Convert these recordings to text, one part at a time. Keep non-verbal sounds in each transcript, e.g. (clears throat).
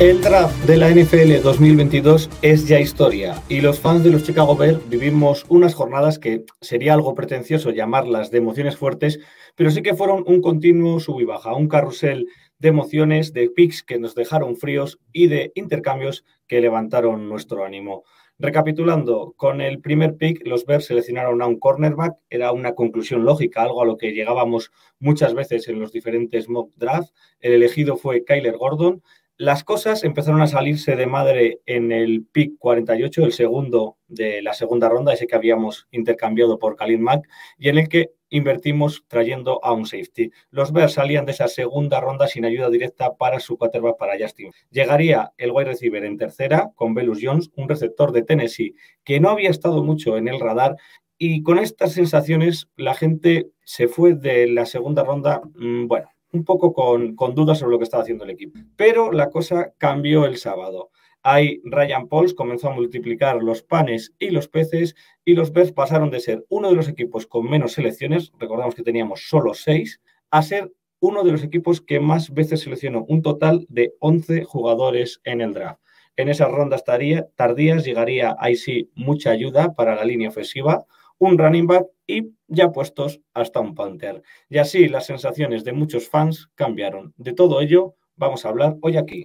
El draft de la NFL 2022 es ya historia y los fans de los Chicago Bears vivimos unas jornadas que sería algo pretencioso llamarlas de emociones fuertes, pero sí que fueron un continuo sub y baja, un carrusel de emociones, de picks que nos dejaron fríos y de intercambios que levantaron nuestro ánimo. Recapitulando, con el primer pick, los Bears seleccionaron a un cornerback, era una conclusión lógica, algo a lo que llegábamos muchas veces en los diferentes mock drafts. El elegido fue Kyler Gordon, las cosas empezaron a salirse de madre en el pick 48, el segundo de la segunda ronda, ese que habíamos intercambiado por Khalid Mack, y en el que invertimos trayendo a un safety. Los Bears salían de esa segunda ronda sin ayuda directa para su quarterback para Justin. Llegaría el wide receiver en tercera con Velus Jones, un receptor de Tennessee que no había estado mucho en el radar y con estas sensaciones la gente se fue de la segunda ronda, mmm, bueno, un poco con, dudas sobre lo que estaba haciendo el equipo. Pero la cosa cambió el sábado. Ahí Ryan Pauls comenzó a multiplicar los panes y los peces y los Bears pasaron de ser uno de los equipos con menos selecciones, recordamos que teníamos solo seis, a ser uno de los equipos que más veces seleccionó un total de 11 jugadores en el draft. En esas rondas tardías llegaría ahí sí mucha ayuda para la línea ofensiva, un running back y ya puestos hasta un punter. Y así las sensaciones de muchos fans cambiaron. De todo ello vamos a hablar hoy aquí.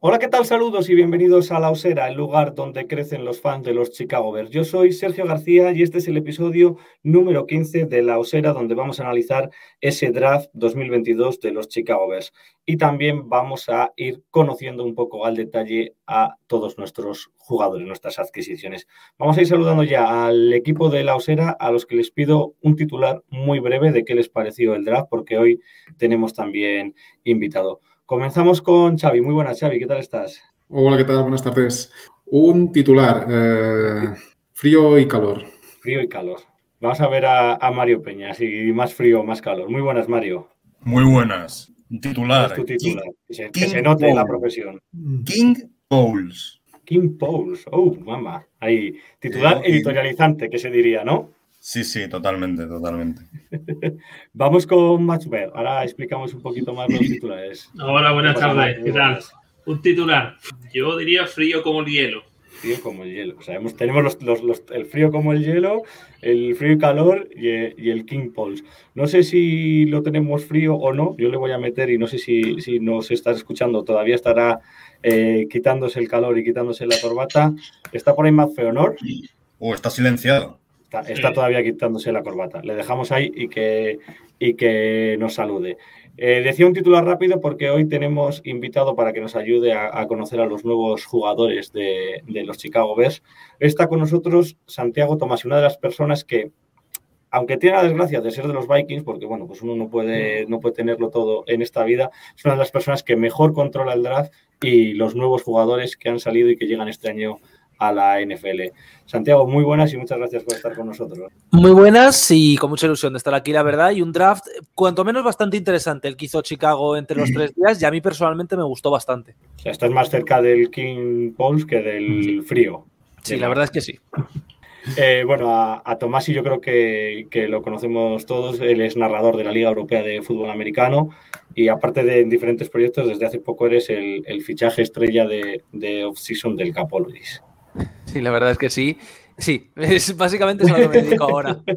Hola, ¿qué tal? Saludos y bienvenidos a La Osera, el lugar donde crecen los fans de los Chicago Bears. Yo soy Sergio García y este es el episodio número 15 de La Osera, donde vamos a analizar ese draft 2022 de los Chicago Bears. Y también vamos a ir conociendo un poco al detalle a todos nuestros jugadores, nuestras adquisiciones. Vamos a ir saludando ya al equipo de La Osera, a los que les pido un titular muy breve de qué les pareció el draft, porque hoy tenemos también invitado. Comenzamos con Xavi. Muy buenas, Xavi. ¿Qué tal estás? Hola, ¿qué tal? Buenas tardes. Un titular, eh, frío y calor. Frío y calor. Vamos a ver a, a, Mario Peña, si más frío o más calor. Muy buenas, Mario. Muy buenas. Un titular. Es tu titular. King, que, se, que se note Paul. la profesión. King Pauls. King Pauls. Oh, mamá. Ahí. Titular editorializante, que se diría, ¿no? Sí, sí, totalmente, totalmente. (laughs) Vamos con Matchbear. Ahora explicamos un poquito más los titulares. (laughs) Hola, buenas tardes. ¿Qué tal? Un titular. Yo diría frío como el hielo. Frío como el hielo. O sea, hemos, tenemos los, los, los, el frío como el hielo, el frío y calor y, y, el King Pulse. No sé si lo tenemos frío o no. Yo le voy a meter y no sé si, si nos estás escuchando. Todavía estará eh, quitándose el calor y quitándose la corbata. Está por ahí más Feonor. O oh, está silenciado. Está, está, todavía quitándose la corbata. Le dejamos ahí y que, y que nos salude. Eh, decía un titular rápido porque hoy tenemos invitado para que nos ayude a, a conocer a los nuevos jugadores de, de, los Chicago Bears. Está con nosotros Santiago Tomás, una de las personas que, aunque tiene la desgracia de ser de los Vikings, porque bueno, pues uno no puede, no puede tenerlo todo en esta vida, es una de las personas que mejor controla el draft y los nuevos jugadores que han salido y que llegan este año a la NFL. Santiago, muy buenas y muchas gracias por estar con nosotros. Muy buenas y con mucha ilusión de estar aquí, la verdad, y un draft cuanto menos bastante interesante el que hizo Chicago entre los tres días y a mí personalmente me gustó bastante. O sea, estás más cerca del King Pauls que del sí. frío. Sí, la verdad es que sí. (laughs) Eh, bueno, a, a Tomás y yo creo que, que, lo conocemos todos. Él es narrador de la Liga Europea de Fútbol Americano y aparte de diferentes proyectos, desde hace poco eres el, el fichaje estrella de, de off-season del Capologis. (laughs) Sí, la verdad es que sí. Sí, (laughs) es básicamente eso a lo que me dedico ahora. (laughs)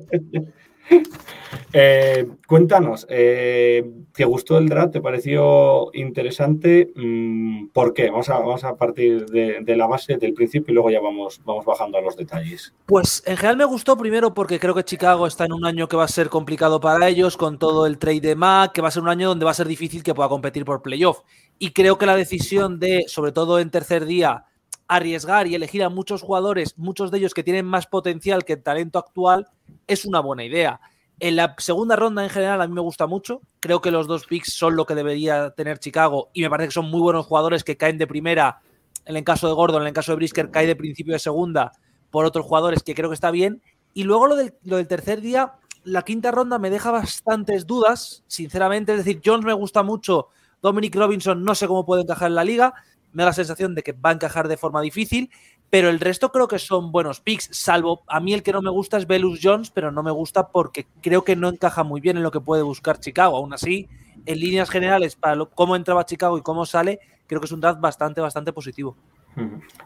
Eh, cuéntanos, eh, ¿te gustó el draft? ¿Te pareció interesante? Mm, ¿Por qué? Vamos a, vamos a partir de, de la base, del principio, y luego ya vamos, vamos bajando a los detalles. Pues en general me gustó primero porque creo que Chicago está en un año que va a ser complicado para ellos con todo el trade de Mac, que va a ser un año donde va a ser difícil que pueda competir por playoff. Y creo que la decisión de, sobre todo en tercer día, arriesgar y elegir a muchos jugadores, muchos de ellos que tienen más potencial que el talento actual, es una buena idea. En la segunda ronda en general a mí me gusta mucho. Creo que los dos picks son lo que debería tener Chicago y me parece que son muy buenos jugadores que caen de primera. En el caso de Gordon, en el caso de Brisker, cae de principio de segunda por otros jugadores que creo que está bien. Y luego lo del, lo del tercer día, la quinta ronda me deja bastantes dudas, sinceramente. Es decir, Jones me gusta mucho, Dominic Robinson no sé cómo puede encajar en la liga. Me da la sensación de que va a encajar de forma difícil, pero el resto creo que son buenos picks, salvo a mí el que no me gusta es Velus Jones, pero no me gusta porque creo que no encaja muy bien en lo que puede buscar Chicago. Aún así, en líneas generales, para lo, cómo entraba Chicago y cómo sale, creo que es un draft bastante, bastante positivo.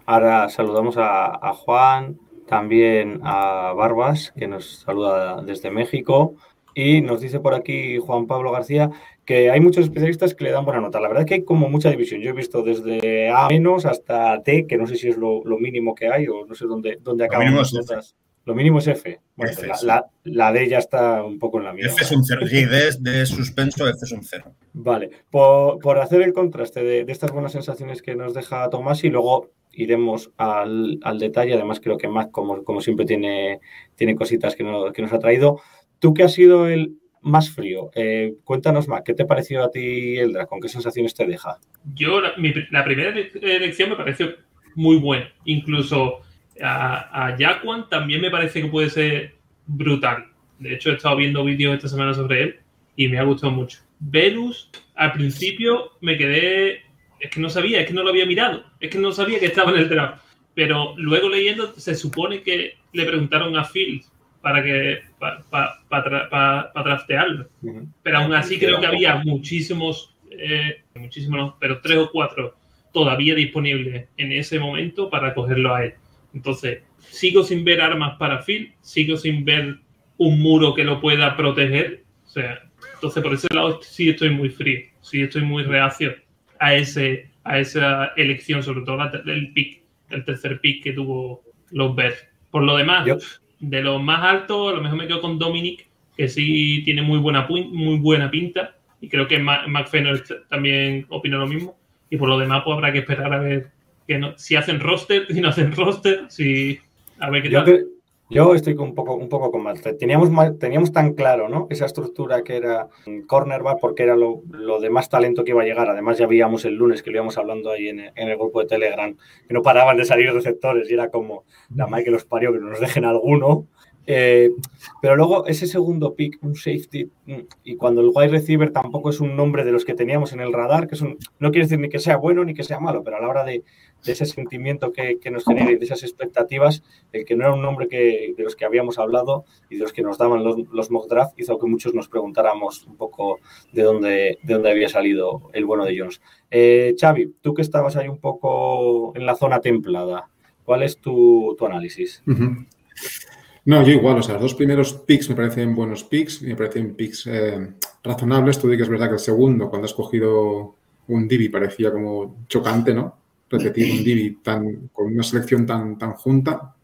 Ahora saludamos a, a Juan, también a Barbas, que nos saluda desde México. Y nos dice por aquí Juan Pablo García que hay muchos especialistas que le dan buena nota. La verdad es que hay como mucha división. Yo he visto desde A menos hasta T, que no sé si es lo, lo mínimo que hay o no sé dónde, dónde Lo acaban mínimo las es. Lo mínimo es F. Bueno, F, la, la- la D ya está un poco en la mierda. F es un cero. Sí, D es de suspenso, F es un cero. Vale, por, por hacer el contraste de, de estas buenas sensaciones que nos deja Tomás y luego iremos al, al detalle. Además, creo que Mac, como, como siempre, tiene, tiene cositas que, no- que nos ha traído. Tú que has sido el más frío, eh, cuéntanos, Mac, ¿qué te pareció a ti el draft? ¿Con qué sensaciones te deja? Yo, la, primera ele- elección me pareció muy buena. Incluso a, a Jaquan también me parece que puede ser brutal. De hecho, he estado viendo vídeos esta semana sobre él y me ha gustado mucho. Velus, al principio me quedé. Es que no sabía, es que no lo había mirado. Es que no sabía que estaba en el draft. Pero luego leyendo, se supone que le preguntaron a Fields para que para draftearlo. Pero aún así creo que había muchísimos, eh, muchísimos, pero tres o cuatro todavía disponibles en ese momento para cogerlo a él. Entonces, sigo sin ver armas para Phil, sigo sin ver un muro que lo pueda proteger. O sea, entonces por ese lado sí estoy muy frío, sí estoy muy reacio a ese a esa elección, sobre todo el pick, el tercer pick que tuvo los Bears. Por lo demás, Yo- de los más altos, a lo mejor me quedo con Dominic, que sí tiene muy buena, muy buena pinta. Y creo que Ma- McFenner también opina lo mismo. Y por lo demás, pues habrá que esperar a ver que no- si hacen roster, (laughs) si no hacen roster, si a ver qué Yo, tal. Yo estoy un poco, un poco con Matt. Teníamos, ma- teníamos tan claro ¿no? esa estructura que era cornerback porque era lo, lo de más talento que iba a llegar. Además, ya veíamos el lunes que lo íbamos hablando ahí en, el- en el grupo de Telegram, que no paraban de salir receptores y era como la madre que los parió, que no nos dejen alguno. Eh, pero luego ese segundo pick, un safety, mm, y cuando el wide receiver tampoco es un nombre de los que teníamos en el radar, que es un- no quiere decir ni que sea bueno ni que sea malo, pero a la hora de, de ese sentimiento que, que nos genera y de esas expectativas, el que no era un nombre que, de los que habíamos hablado y de los que nos daban los, los mock draft hizo que muchos nos preguntáramos un poco de dónde, de dónde había salido el bueno de Jones. Eh, Xavi, tú que estabas ahí un poco en la zona templada, ¿cuál es tu, tu análisis? No, yo igual, o sea, los dos primeros picks me parecen buenos picks me parecen picks eh, razonables. Tú di que es verdad que el segundo, cuando has cogido un Divi, parecía como chocante, ¿no? Repetir un Divi tan, con una selección tan, tan junta,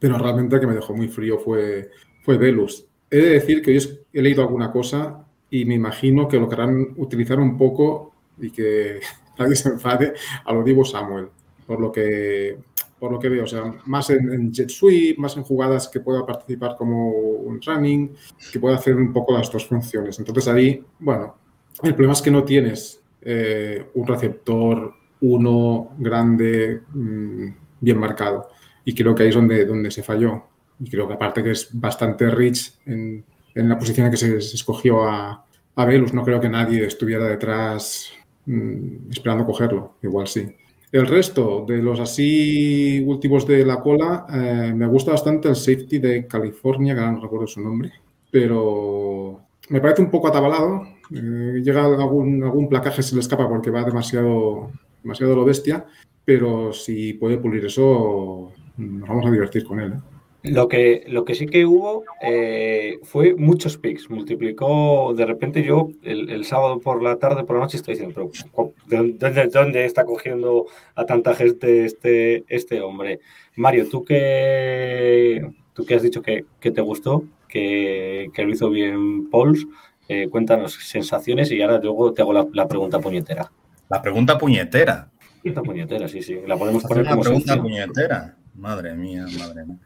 pero realmente el que me dejó muy frío fue, fue Velus. He de decir que es- he leído alguna cosa y me imagino que lo querrán utilizar un poco y que (laughs) nadie se enfade a lo Divo Samuel, por lo que por lo que veo, o sea, más en, en jet sweep, más en jugadas que pueda participar como un running, que pueda hacer un poco las dos funciones. Entonces ahí, bueno, el problema es que no tienes eh, un receptor uno grande, mm, bien marcado. Y creo que ahí es donde, donde se falló. Y creo que aparte que es bastante rich en, en la posición en que se, escogió a, a Velus, no creo que nadie estuviera detrás mm, esperando cogerlo. Igual sí. El resto de los así últimos de la cola, eh, me gusta bastante el safety de California, que ahora no recuerdo su nombre, pero me parece un poco atabalado. Eh, llega algún, algún placaje, se le escapa porque va demasiado, demasiado lo bestia, pero si puede pulir eso, nos vamos a divertir con él. ¿eh? Lo que, lo que sí que hubo eh, fue muchos picks. Multiplicó, de repente yo el, sábado por la tarde, por la noche, estoy diciendo, pero ¿dónde, dónde está cogiendo a tanta gente este, este hombre? Mario, tú que, tú que has dicho que, te gustó, que, lo hizo bien Pauls, eh, cuéntanos sensaciones y ahora luego te hago la, pregunta puñetera. La pregunta puñetera. La puñetera, sí, sí. La podemos poner como pregunta puñetera. Madre mía, madre mía.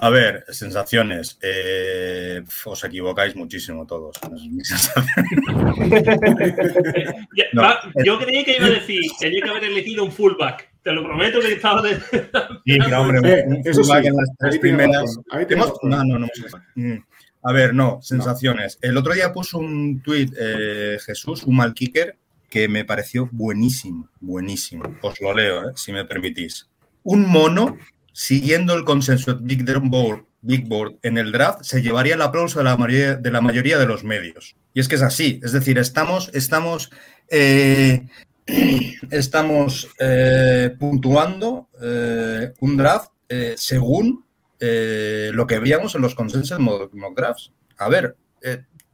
A ver, sensaciones. Eh, os equivocáis muchísimo todos. (laughs) Yo creí que iba a decir, tenía que haber elegido un fullback. Te lo prometo que estaba de. Sí, hombre, un fullback en las tres primeras. No, no, no. Mm. A ver, no, sensaciones. El otro día puso un tuit eh, Jesús, un mal kicker, que me pareció buenísimo, buenísimo. Os lo leo, eh, si me permitís. Un mono siguiendo el consenso de Big Board, Big Board en el draft, se llevaría el aplauso de la mayoría de, la mayoría de los medios. Y es que es así, es decir, estamos, estamos, eh, (clears throat) estamos eh, puntuando un draft según lo que veíamos en los consensos mock drafts. A ver,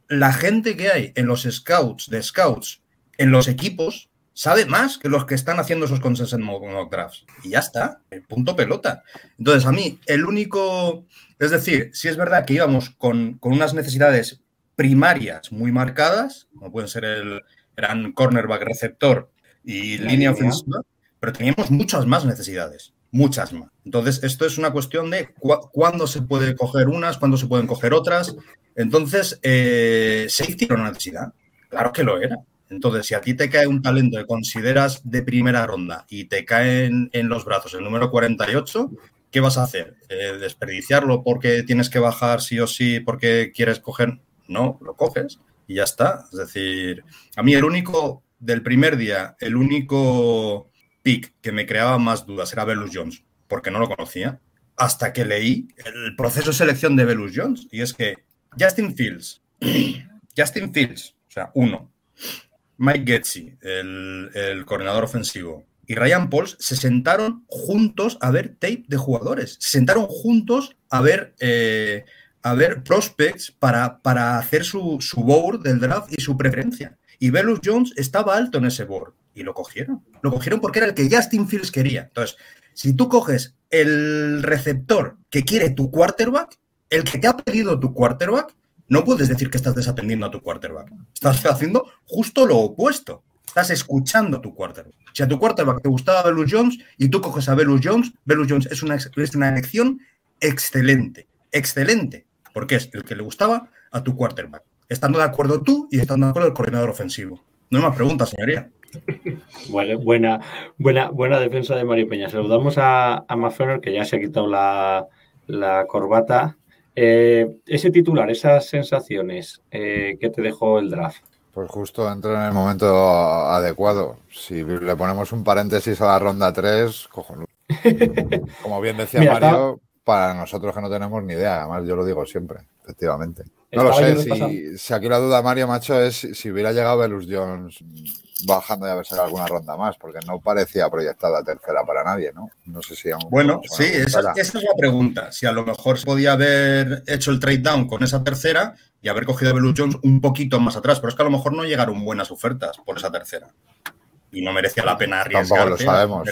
la gente que hay en los scouts, de scouts, en los equipos, sabe más que los que están haciendo esos consensos en mock drafts. Y ya está, punto pelota. Entonces, a mí, el único, es decir, si es verdad que íbamos con, unas necesidades primarias muy marcadas, como pueden ser el gran cornerback receptor y línea ofensiva, pero teníamos muchas más necesidades, muchas más. Entonces, esto es una cuestión de cuándo se puede coger unas, cuándo se pueden coger otras. Entonces, eh, ¿safety era una necesidad? Claro que lo era. Entonces, si a ti te cae un talento que consideras de primera ronda y te cae en, los brazos el número 48, ¿qué vas a hacer? Eh, ¿Desperdiciarlo porque tienes que bajar sí o sí porque quieres coger? No, lo coges y ya está. Es decir, a mí el único del primer día, el único pick que me creaba más dudas era Belus Jones, porque no lo conocía, hasta que leí el proceso de selección de Belus Jones. Y es que Justin Fields, (clears throat) Justin Fields, o sea, uno, Mike Getzi, el, coordinador ofensivo, y Ryan Pauls se sentaron juntos a ver tape de jugadores. Se sentaron juntos a ver, eh, a ver prospects para, para hacer su, su, board del draft y su preferencia. Y Velus Jones estaba alto en ese board. Y lo cogieron. Lo cogieron porque era el que Justin Fields quería. Entonces, si tú coges el receptor que quiere tu quarterback, el que te ha pedido tu quarterback, no puedes decir que estás desatendiendo a tu quarterback. Estás haciendo justo lo opuesto. Estás escuchando a tu quarterback. Si a tu quarterback te gustaba Belus Jones y tú coges a Belus Jones, Belus Jones es una, es una elección excelente. Excelente. Porque es el que le gustaba a tu quarterback. Estando de acuerdo tú y estando de acuerdo el coordinador ofensivo. No hay más preguntas, señoría. (laughs) buena, buena, buena defensa de Mario Peña. Saludamos a, a que ya se ha quitado la corbata. Eh, ese titular, esas sensaciones eh, que te dejó el draft. Pues justo entra en el momento adecuado. Si le ponemos un paréntesis a la ronda 3, cojonudo. (laughs) Como bien decía Mario, para nosotros que no tenemos ni idea, además yo lo digo siempre, efectivamente. No lo sé, si, si, aquí la duda, Mario, macho, es si hubiera llegado Belus Jones bajando y a ver si alguna ronda más, porque no parecía proyectada tercera para nadie, ¿no? No sé si aún. Bueno, sí, esa, es la pregunta. Si a lo mejor se podía haber hecho el trade down con esa tercera y haber cogido a Belus Jones un poquito más atrás, pero es que a lo mejor no llegaron buenas ofertas por esa tercera. Y no merecía la pena arriesgar. Tampoco lo sabemos.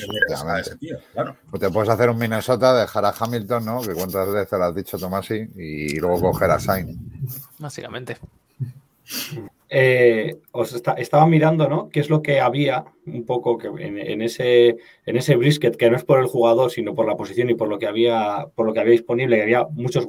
Pues te puedes hacer un Minnesota, dejar a Hamilton, ¿no? Que cuántas veces lo has dicho, Tomasi, y luego coger a Sainz. Básicamente. Eh, os estaba mirando, ¿no? ¿Qué es lo que había un poco que en, ese, en ese brisket, que no es por el jugador, sino por la posición y por lo que había, por lo que había disponible, que había muchos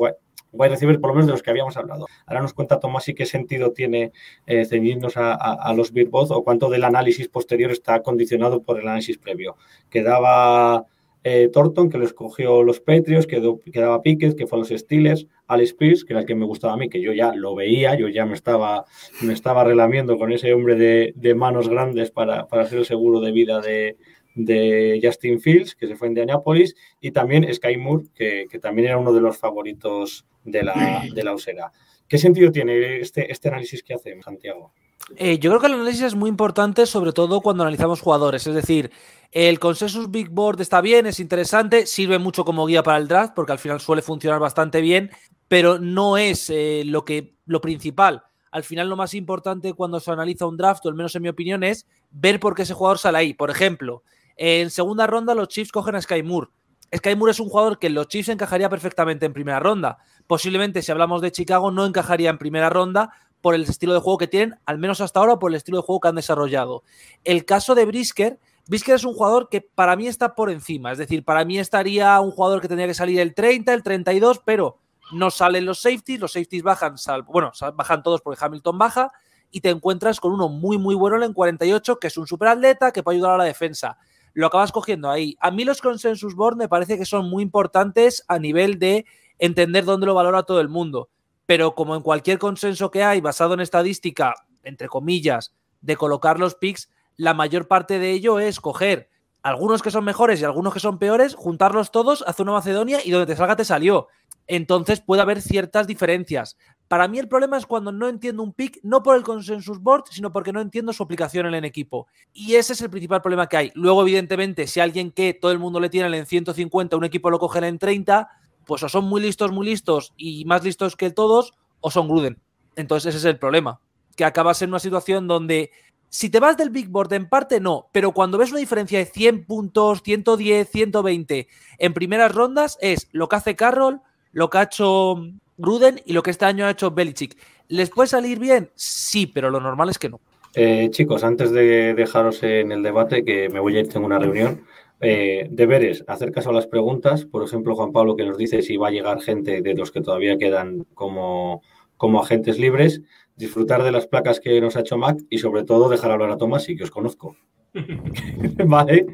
wide receivers, por lo menos de los que habíamos hablado. Ahora nos cuenta Tomás y qué sentido tiene eh, ceñirnos a, los Beatbots o cuánto del análisis posterior está condicionado por el análisis previo. Quedaba eh, Thornton, que lo escogió los Patriots, quedaba Pickett, que fue los Steelers, Alex Pierce, que era el que me gustaba a mí, que yo ya lo veía, yo ya me estaba, me estaba relamiendo con ese hombre de, manos grandes para, para, hacer el seguro de vida de, Justin Fields, que se fue en Indianapolis, y también Sky Moore, que, también era uno de los favoritos de la, de la Usera. ¿Qué sentido tiene este, este análisis que hacemos, Santiago? Eh, yo creo que el análisis es muy importante, sobre todo cuando analizamos jugadores. Es decir, el consensus Big Board está bien, es interesante, sirve mucho como guía para el draft, porque al final suele funcionar bastante bien, pero no es eh, lo, que, lo principal. Al final, lo más importante cuando se analiza un draft, al menos en mi opinión, es ver por qué ese jugador sale ahí. Por ejemplo, en segunda ronda los Chiefs cogen a Sky Moore. Sky Moore es un jugador que los Chiefs encajaría perfectamente en primera ronda. Posiblemente, si hablamos de Chicago, no encajaría en primera ronda por el estilo de juego que tienen, al menos hasta ahora, por el estilo de juego que han desarrollado. El caso de Brisker, Brisker es un jugador que para mí está por encima. Es decir, para mí estaría un jugador que tendría que salir el 30, el 32, pero no salen los safeties, los safeties bajan, bueno, bajan todos porque Hamilton baja y te encuentras con uno muy, muy bueno en 48, que es un superatleta que puede ayudar a la defensa lo acabas cogiendo ahí. A mí los consensus board me parece que son muy importantes a nivel de entender dónde lo valora todo el mundo. Pero como en cualquier consenso que hay basado en estadística, entre comillas, de colocar los picks, la mayor parte de ello es coger algunos que son mejores y algunos que son peores, juntarlos todos, hacer una Macedonia y donde te salga te salió. Entonces puede haber ciertas diferencias. Para mí el problema es cuando no entiendo un pick, no por el consensus board, sino porque no entiendo su aplicación en el equipo. Y ese es el principal problema que hay. Luego, evidentemente, si alguien que todo el mundo le tiene en 150, un equipo lo coge en 30, pues o son muy listos, muy listos y más listos que todos, o son Gruden. Entonces ese es el problema. Que acabas en una situación donde si te vas del Big Board en parte no, pero cuando ves una diferencia de 100 puntos, 110, 120 en primeras rondas es lo que hace Carroll, lo que ha hecho Gruden y lo que este año ha hecho Belichick. ¿Les puede salir bien? Sí, pero lo normal es que no. Eh, chicos, antes de dejaros en el debate, que me voy a ir, tengo una reunión, eh, deberes, hacer caso a las preguntas. Por ejemplo, Juan Pablo que nos dice si va a llegar gente de los que todavía quedan como, como agentes libres, disfrutar de las placas que nos ha hecho Mac y sobre todo dejar hablar a Tomás y que os conozco. (laughs) vale.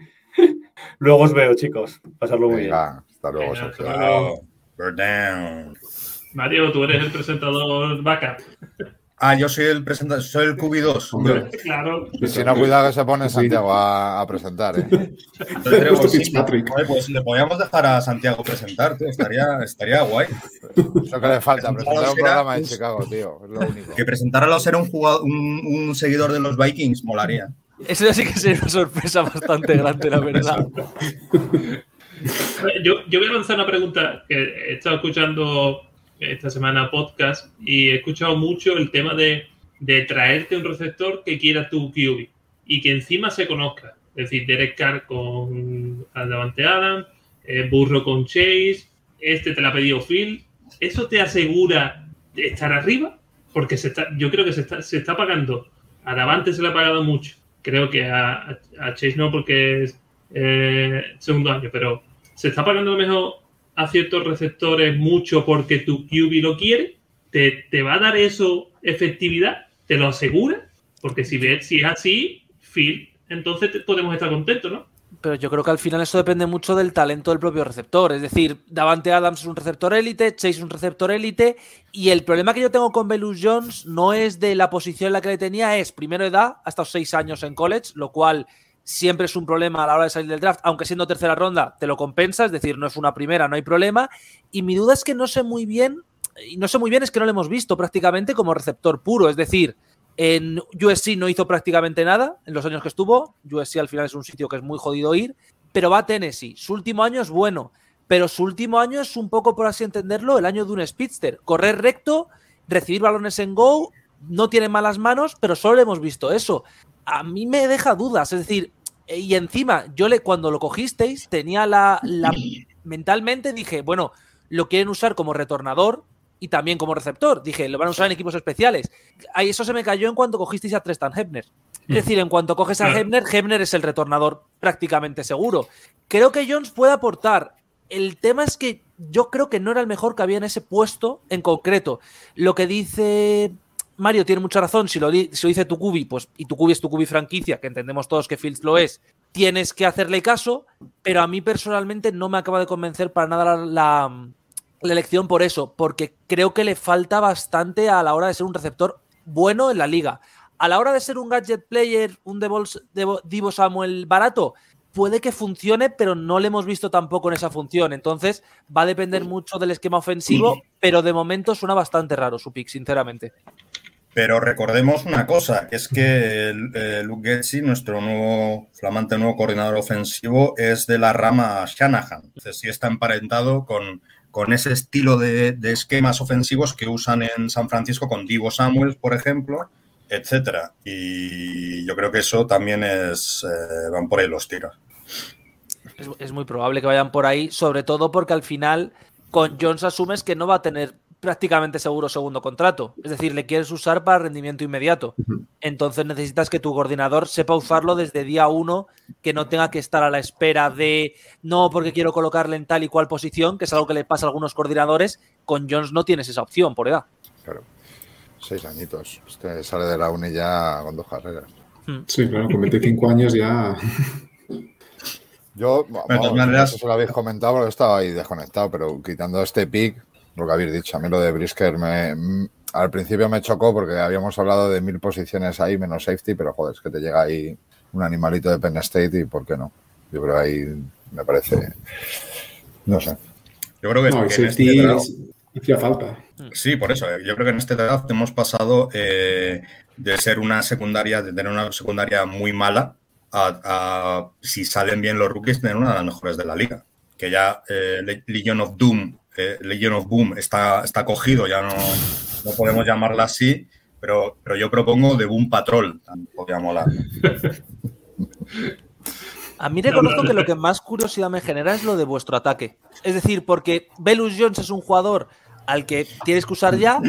Luego os veo, chicos. Pasarlo muy bien. Hasta luego. down. Mario, tú eres el presentador backup. Ah, yo soy el presentador, soy el QB2. Claro. Y si no, cuidado que se pone Santiago a, presentar. ¿eh? (laughs) pues le podríamos dejar a Santiago presentar, tío. Estaría, estaría guay. Eso que le falta, presentar un programa en Chicago, tío. Es lo único. Que presentara a ser un, jugador, un, seguidor de los Vikings molaría. Eso sí que sería una sorpresa bastante grande, la verdad. Yo, yo voy a lanzar una pregunta que he estado escuchando esta semana podcast y he escuchado mucho el tema de, de traerte un receptor que quiera tu QB y que encima se conozca. Es decir, Derek Carr con Davante Adam, eh, Burro con Chase, este te la ha pedido Phil. ¿Eso te asegura estar arriba? Porque se está, yo creo que se está, se está pagando. A Davante se le ha pagado mucho. Creo que a, a Chase no porque es eh, segundo año, pero se está pagando mejor a ciertos receptores mucho porque tu QB lo quiere, ¿te, te va a dar eso efectividad? ¿Te lo asegura? Porque si, ves, si es así, Phil, entonces podemos estar contentos, ¿no? Pero yo creo que al final eso depende mucho del talento del propio receptor. Es decir, Davante Adams es un receptor élite, Chase es un receptor élite. Y el problema que yo tengo con Belus Jones no es de la posición en la que le tenía, es primero edad, hasta seis años en college, lo cual siempre es un problema a la hora de salir del draft, aunque siendo tercera ronda te lo compensa, es decir, no es una primera, no hay problema. Y mi duda es que no sé muy bien, y no sé muy bien es que no lo hemos visto prácticamente como receptor puro, es decir, en USC no hizo prácticamente nada en los años que estuvo, USC al final es un sitio que es muy jodido ir, pero va a Tennessee, su último año es bueno, pero su último año es un poco, por así entenderlo, el año de un speedster, correr recto, recibir balones en go, no tiene malas manos, pero solo hemos visto eso. A mí me deja dudas, es decir, y encima, yo le, cuando lo cogisteis, tenía la, mentalmente dije, bueno, lo quieren usar como retornador y también como receptor. Dije, lo van a usar en equipos especiales. Ahí eso se me cayó en cuanto cogisteis a Trestan Hebner. Es decir, en cuanto coges a Hebner, Hebner es el retornador prácticamente seguro. Creo que Jones puede aportar. El tema es que yo creo que no era el mejor que había en ese puesto en concreto. Lo que dice Mario tiene mucha razón, si lo, dice tu cubi, pues, y tu cubi es tu cubi franquicia, que entendemos todos que Fields lo es, tienes que hacerle caso, pero a mí personalmente no me acaba de convencer para nada la, elección por eso, porque creo que le falta bastante a la hora de ser un receptor bueno en la liga. A la hora de ser un gadget player, un Divo Samuel barato, puede que funcione, pero no le hemos visto tampoco en esa función. Entonces, va a depender mucho del esquema ofensivo, pero de momento suena bastante raro su pick, sinceramente. Pero recordemos una cosa, que es que eh, Luke Getzi, nuestro nuevo flamante nuevo coordinador ofensivo, es de la rama Shanahan. Entonces sí está emparentado con, con ese estilo de, esquemas ofensivos que usan en San Francisco con Divo Samuels, por ejemplo, etcétera. Y yo creo que eso también es eh, van por ahí los tiros. Es, muy probable que vayan por ahí, sobre todo porque al final con Jones asumes que no va a tener prácticamente seguro segundo contrato. Es decir, le quieres usar para rendimiento inmediato. Entonces necesitas que tu coordinador sepa usarlo desde día uno, que no tenga que estar a la espera de no, porque quiero colocarle en tal y cual posición, que es algo que le pasa a algunos coordinadores. Con Jones no tienes esa opción por edad. Claro. Seis añitos. Usted sale de la uni ya con dos carreras. Hmm. Sí, claro, con 25 años ya. Yo, vamos, no sé si lo habéis comentado porque estaba ahí desconectado, pero quitando este pick, lo que habéis dicho, a mí lo de Brisker me, mm, al principio me chocó porque habíamos hablado de mil posiciones ahí menos safety, pero joder, es que te llega ahí un animalito de Penn State y ¿por qué no? Yo creo que ahí me parece, no sé. Yo creo que, no, este hacía falta. Sí, por eso. Yo creo que en este draft hemos pasado eh, de ser una secundaria, de tener una secundaria muy mala, a, si salen bien los rookies, tener una de las mejores de la liga. Que ya eh, Legion of Doom, eh, Legion of Boom está, está cogido, ya no, no podemos llamarla así, pero, pero yo propongo de Boom Patrol, podría molar. A mí reconozco que lo que más curiosidad me genera es lo de vuestro ataque. Es decir, porque Belus Jones es un jugador al que tienes que usar ya,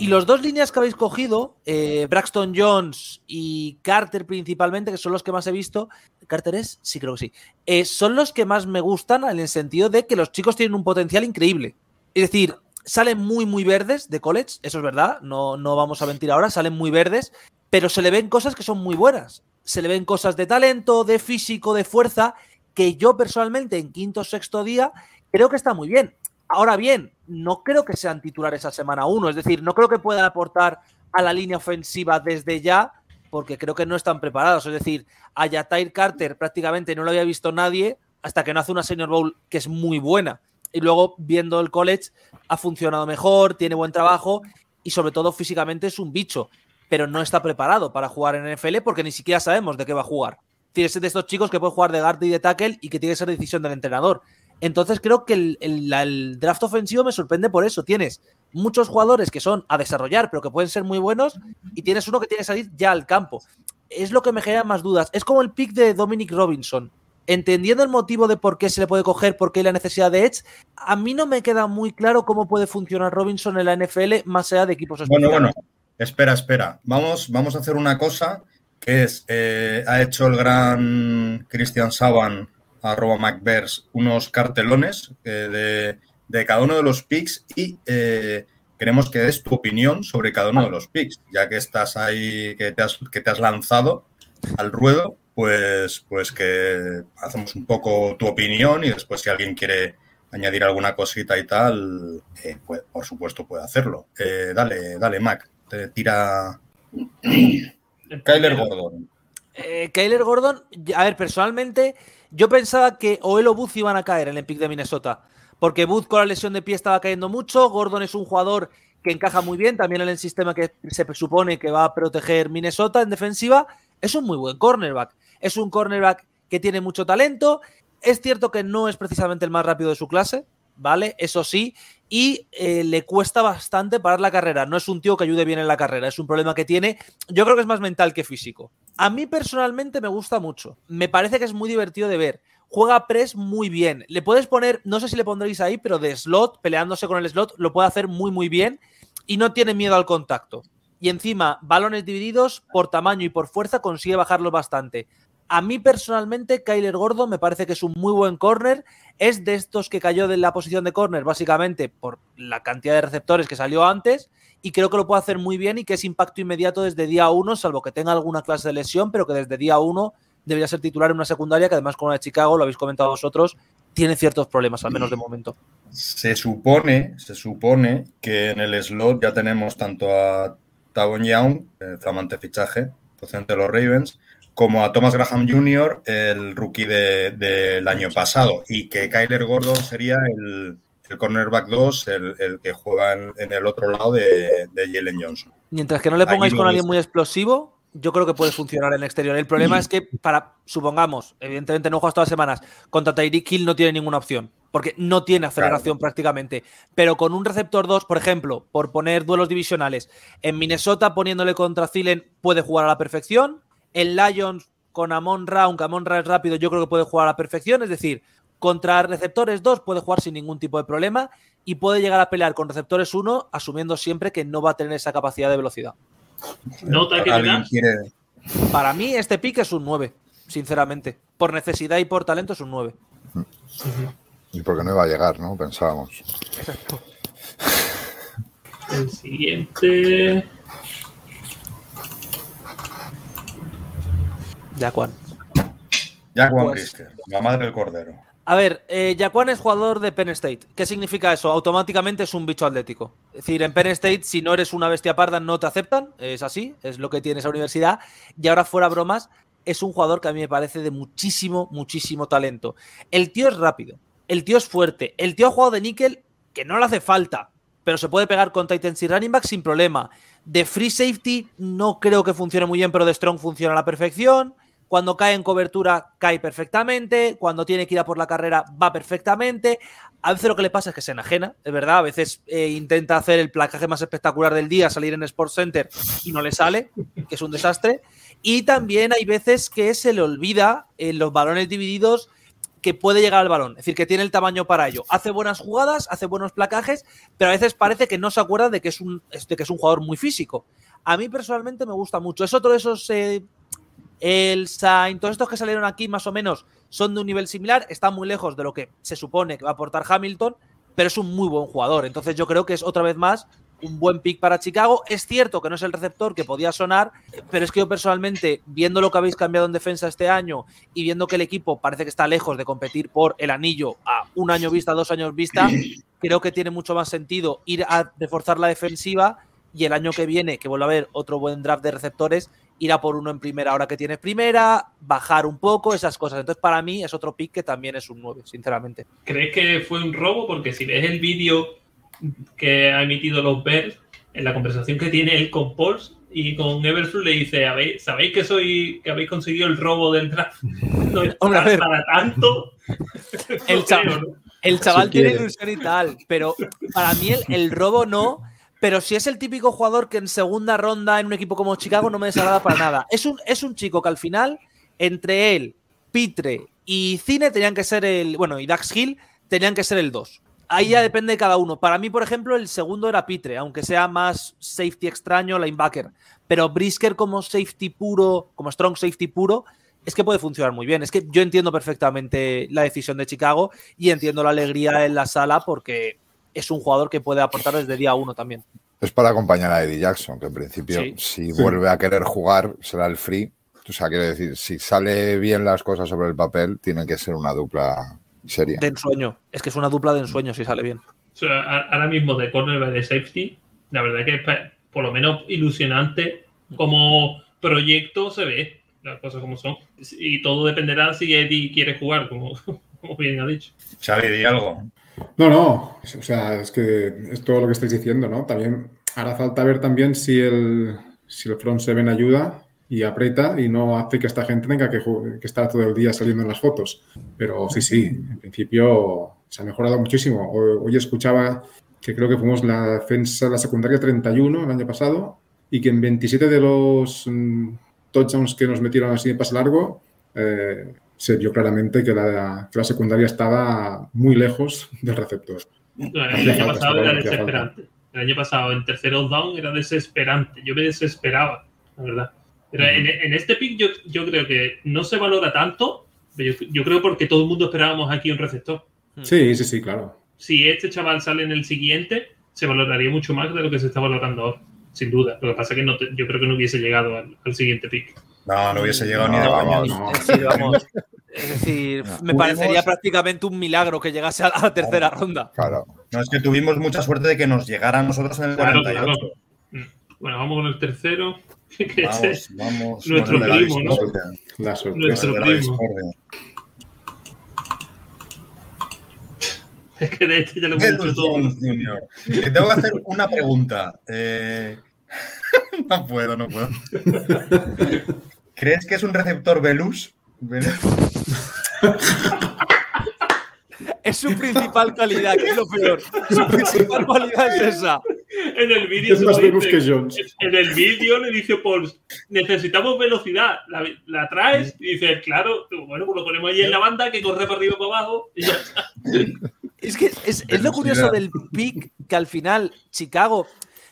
y los dos líneas que habéis cogido, eh, Braxton Jones y Carter principalmente, que son los que más he visto, ¿Carter es? Sí, creo que sí. Eh, son los que más me gustan en el sentido de que los chicos tienen un potencial increíble. Es decir, salen muy, muy verdes de college, eso es verdad, no, no vamos a mentir ahora, salen muy verdes, pero se le ven cosas que son muy buenas. Se le ven cosas de talento, de físico, de fuerza, que yo personalmente en quinto o sexto día creo que está muy bien. Ahora bien, no creo que sean titulares a semana uno, es decir, no creo que puedan aportar a la línea ofensiva desde ya, porque creo que no están preparados. Es decir, a Yatair Carter prácticamente no lo había visto nadie hasta que no hace una Senior Bowl que es muy buena. Y luego, viendo el college, ha funcionado mejor, tiene buen trabajo y sobre todo físicamente es un bicho, pero no está preparado para jugar en NFL porque ni siquiera sabemos de qué va a jugar. Tienes de estos chicos que puede jugar de guard y de tackle y que tiene que ser decisión del entrenador. Entonces creo que el, draft ofensivo me sorprende por eso. Tienes muchos jugadores que son a desarrollar, pero que pueden ser muy buenos, y tienes uno que tiene que salir ya al campo. Es lo que me genera más dudas. Es como el pick de Dominic Robinson. Entendiendo el motivo de por qué se le puede coger, por qué hay la necesidad de Edge, a mí no me queda muy claro cómo puede funcionar Robinson en la NFL más allá de equipos. Bueno, bueno, espera, espera. Vamos, vamos a hacer una cosa que es, eh, ha hecho el gran Christian Saban arroba MacBears, unos cartelones eh, de, cada uno de los picks y eh, queremos que des tu opinión sobre cada uno de los picks, ya que estás ahí, que te has, que te has lanzado al ruedo, pues, pues que hacemos un poco tu opinión y después si alguien quiere añadir alguna cosita y tal, eh, pues, por supuesto puede hacerlo. dale, dale, Mac, te tira Kyler Gordon. Kyler Gordon, a ver, personalmente yo pensaba que Oel o Booth iban a caer en el pick de Minnesota, porque Booth con la lesión de pie estaba cayendo mucho, Gordon es un jugador que encaja muy bien también en el sistema que se supone que va a proteger Minnesota en defensiva, es un muy buen cornerback, es un cornerback que tiene mucho talento, es cierto que no es precisamente el más rápido de su clase, ¿vale? Eso sí, y eh, le cuesta bastante parar la carrera. No es un tío que ayude bien en la carrera, es un problema que tiene. Yo creo que es más mental que físico. A mí personalmente me gusta mucho. Me parece que es muy divertido de ver. Juega press muy bien. Le puedes poner, no sé si le pondréis ahí, pero de slot, peleándose con el slot, lo puede hacer muy, muy bien y no tiene miedo al contacto. Y encima, balones divididos por tamaño y por fuerza consigue bajarlos bastante. A mí personalmente, Kyler Gordo me parece que es un muy buen corner. Es de estos que cayó de la posición de corner, básicamente por la cantidad de receptores que salió antes. Y creo que lo puede hacer muy bien y que es impacto inmediato desde día uno, salvo que tenga alguna clase de lesión, pero que desde día uno debería ser titular en una secundaria que además con la de Chicago, lo habéis comentado vosotros, tiene ciertos problemas, al menos de momento. Se supone, se supone que en el slot ya tenemos tanto a Tavon Young, flamante fichaje, procedente de los Ravens, como a Thomas Graham Jr., el rookie del año pasado, y que Kyler Gordon sería el, cornerback 2, el, que juega en, el otro lado de, Jalen Johnson. Mientras que no le pongáis con alguien muy explosivo, yo creo que puede funcionar en exterior. El problema es que, para, supongamos, evidentemente no juegas todas las semanas, contra Tyreek Hill no tiene ninguna opción, porque no tiene aceleración prácticamente. Pero con un receptor 2, por ejemplo, por poner duelos divisionales, en Minnesota poniéndole contra Zilen puede jugar a la perfección. En Lions con Amon Ra, aunque Amon Ra es rápido, yo creo que puede jugar a la perfección. Es decir, contra receptores 2 puede jugar sin ningún tipo de problema y puede llegar a pelear con receptores 1, asumiendo siempre que no va a tener esa capacidad de velocidad. ¿Nota que quiere... Para mí, este pick es un 9, sinceramente. Por necesidad y por talento es un 9. Y porque no iba a llegar, ¿no? Pensábamos. Exacto. El siguiente. Jaquan. Jaquan pues... la madre del cordero. A ver, eh, Jaquan es jugador de Penn State. ¿Qué significa eso? Automáticamente es un bicho atlético. Es decir, en Penn State, si no eres una bestia parda, no te aceptan. Es así, es lo que tiene esa universidad. Y ahora, fuera bromas, es un jugador que a mí me parece de muchísimo, muchísimo talento. El tío es rápido, el tío es fuerte, el tío ha jugado de níquel que no le hace falta, pero se puede pegar con Titans y running back sin problema. De free safety no creo que funcione muy bien, pero de strong funciona a la perfección. Cuando cae en cobertura, cae perfectamente. Cuando tiene que ir a por la carrera, va perfectamente. A veces lo que le pasa es que se enajena, es verdad. A veces eh, intenta hacer el placaje más espectacular del día, salir en Sports Center y no le sale, que es un desastre. Y también hay veces que se le olvida en los balones divididos que puede llegar al balón, es decir, que tiene el tamaño para ello. Hace buenas jugadas, hace buenos placajes, pero a veces parece que no se acuerda de que es un, de que es un jugador muy físico. A mí personalmente me gusta mucho. Es otro de esos eh, el Sain, todos estos que salieron aquí más o menos son de un nivel similar, están muy lejos de lo que se supone que va a aportar Hamilton, pero es un muy buen jugador. Entonces yo creo que es otra vez más un buen pick para Chicago. Es cierto que no es el receptor que podía sonar, pero es que yo personalmente, viendo lo que habéis cambiado en defensa este año y viendo que el equipo parece que está lejos de competir por el anillo a un año vista, dos años vista, creo que tiene mucho más sentido ir a reforzar la defensiva y el año que viene, que vuelva a haber otro buen draft de receptores, ir a por uno en primera ahora que tienes primera, bajar un poco, esas cosas. Entonces, para mí es otro pick que también es un 9, sinceramente. ¿Crees que fue un robo? Porque si ves el vídeo que ha emitido los Bears, en la conversación que tiene él con Pauls y con Everflow le dice, ¿sabéis que soy que habéis conseguido el robo del draft? (laughs) No es para, tanto. El chaval, el chaval tiene ilusión y tal, pero para mí el robo no pero si es el típico jugador que en segunda ronda en un equipo como Chicago no me desagrada para nada. Es un, es un chico que al final, entre él, Pitre y Cine tenían que ser el. Bueno, y Dax Hill tenían que ser el 2. Ahí ya depende de cada uno. Para mí, por ejemplo, el segundo era Pitre, aunque sea más safety extraño, linebacker. Pero Brisker como safety puro, como strong safety puro, es que puede funcionar muy bien. Es que yo entiendo perfectamente la decisión de Chicago y entiendo la alegría en la sala porque es un jugador que puede aportar desde día uno también. Es para acompañar a Eddie Jackson, que en principio, si vuelve a querer jugar, será el free. O sea, quiero decir, si sale bien las cosas sobre el papel, tiene que ser una dupla seria. De ensueño. Es que es una dupla de ensueño si sale bien. ahora mismo de corner de safety, la verdad que es por lo menos ilusionante como proyecto se ve las cosas como son. Y todo dependerá si Eddie quiere jugar, como, (laughs) como bien ha dicho. Xavi, di algo. No, no, o sea, es que es todo lo que estáis diciendo, ¿no? También hará falta ver también si el, si el front seven ayuda y aprieta y no hace que esta gente tenga que, que, estar todo el día saliendo en las fotos. Pero sí, sí, en principio se ha mejorado muchísimo. Hoy, escuchaba que creo que fuimos la defensa, la secundaria 31 el año pasado y que en 27 de los mm, touchdowns que nos metieron así de pase largo, eh, se vio claramente que la, secundaria estaba muy lejos del receptor. el año pasado era desesperante. El año pasado, en terceros down, era desesperante. Yo me desesperaba, la verdad. Pero en, este pick yo, yo, creo que no se valora tanto. Yo, yo, creo porque todo el mundo esperábamos aquí un receptor. Sí, sí, sí, claro. Si este chaval sale en el siguiente, se valoraría mucho más de lo que se está valorando ahora, sin duda. Lo que pasa es que no yo creo que no hubiese llegado al, al siguiente pick. No, no hubiese llegado ni de coña. Es decir, me parecería prácticamente un milagro que llegase a la tercera ronda. Claro. No, es que tuvimos mucha suerte de que nos llegara a nosotros en el 48. Mm. Bueno, vamos con el tercero. (laughs) vamos, vamos. Nuestro primo, ¿no? La sorpresa Nuestro primo. (laughs) Es que de este ya lo hemos hecho todo. Junior. Te tengo que hacer una pregunta. Eh, (laughs) no puedo, no puedo. ¿Crees que es un receptor Velus? Es su principal calidad, que es lo peor. Su principal cualidad es esa. En el vídeo En el vídeo le dice Paul, necesitamos velocidad. La, traes y dice, claro, bueno, pues lo ponemos ahí en la banda que corre para arriba y para abajo y ya está. Es que es, es lo curioso del pick que al final Chicago.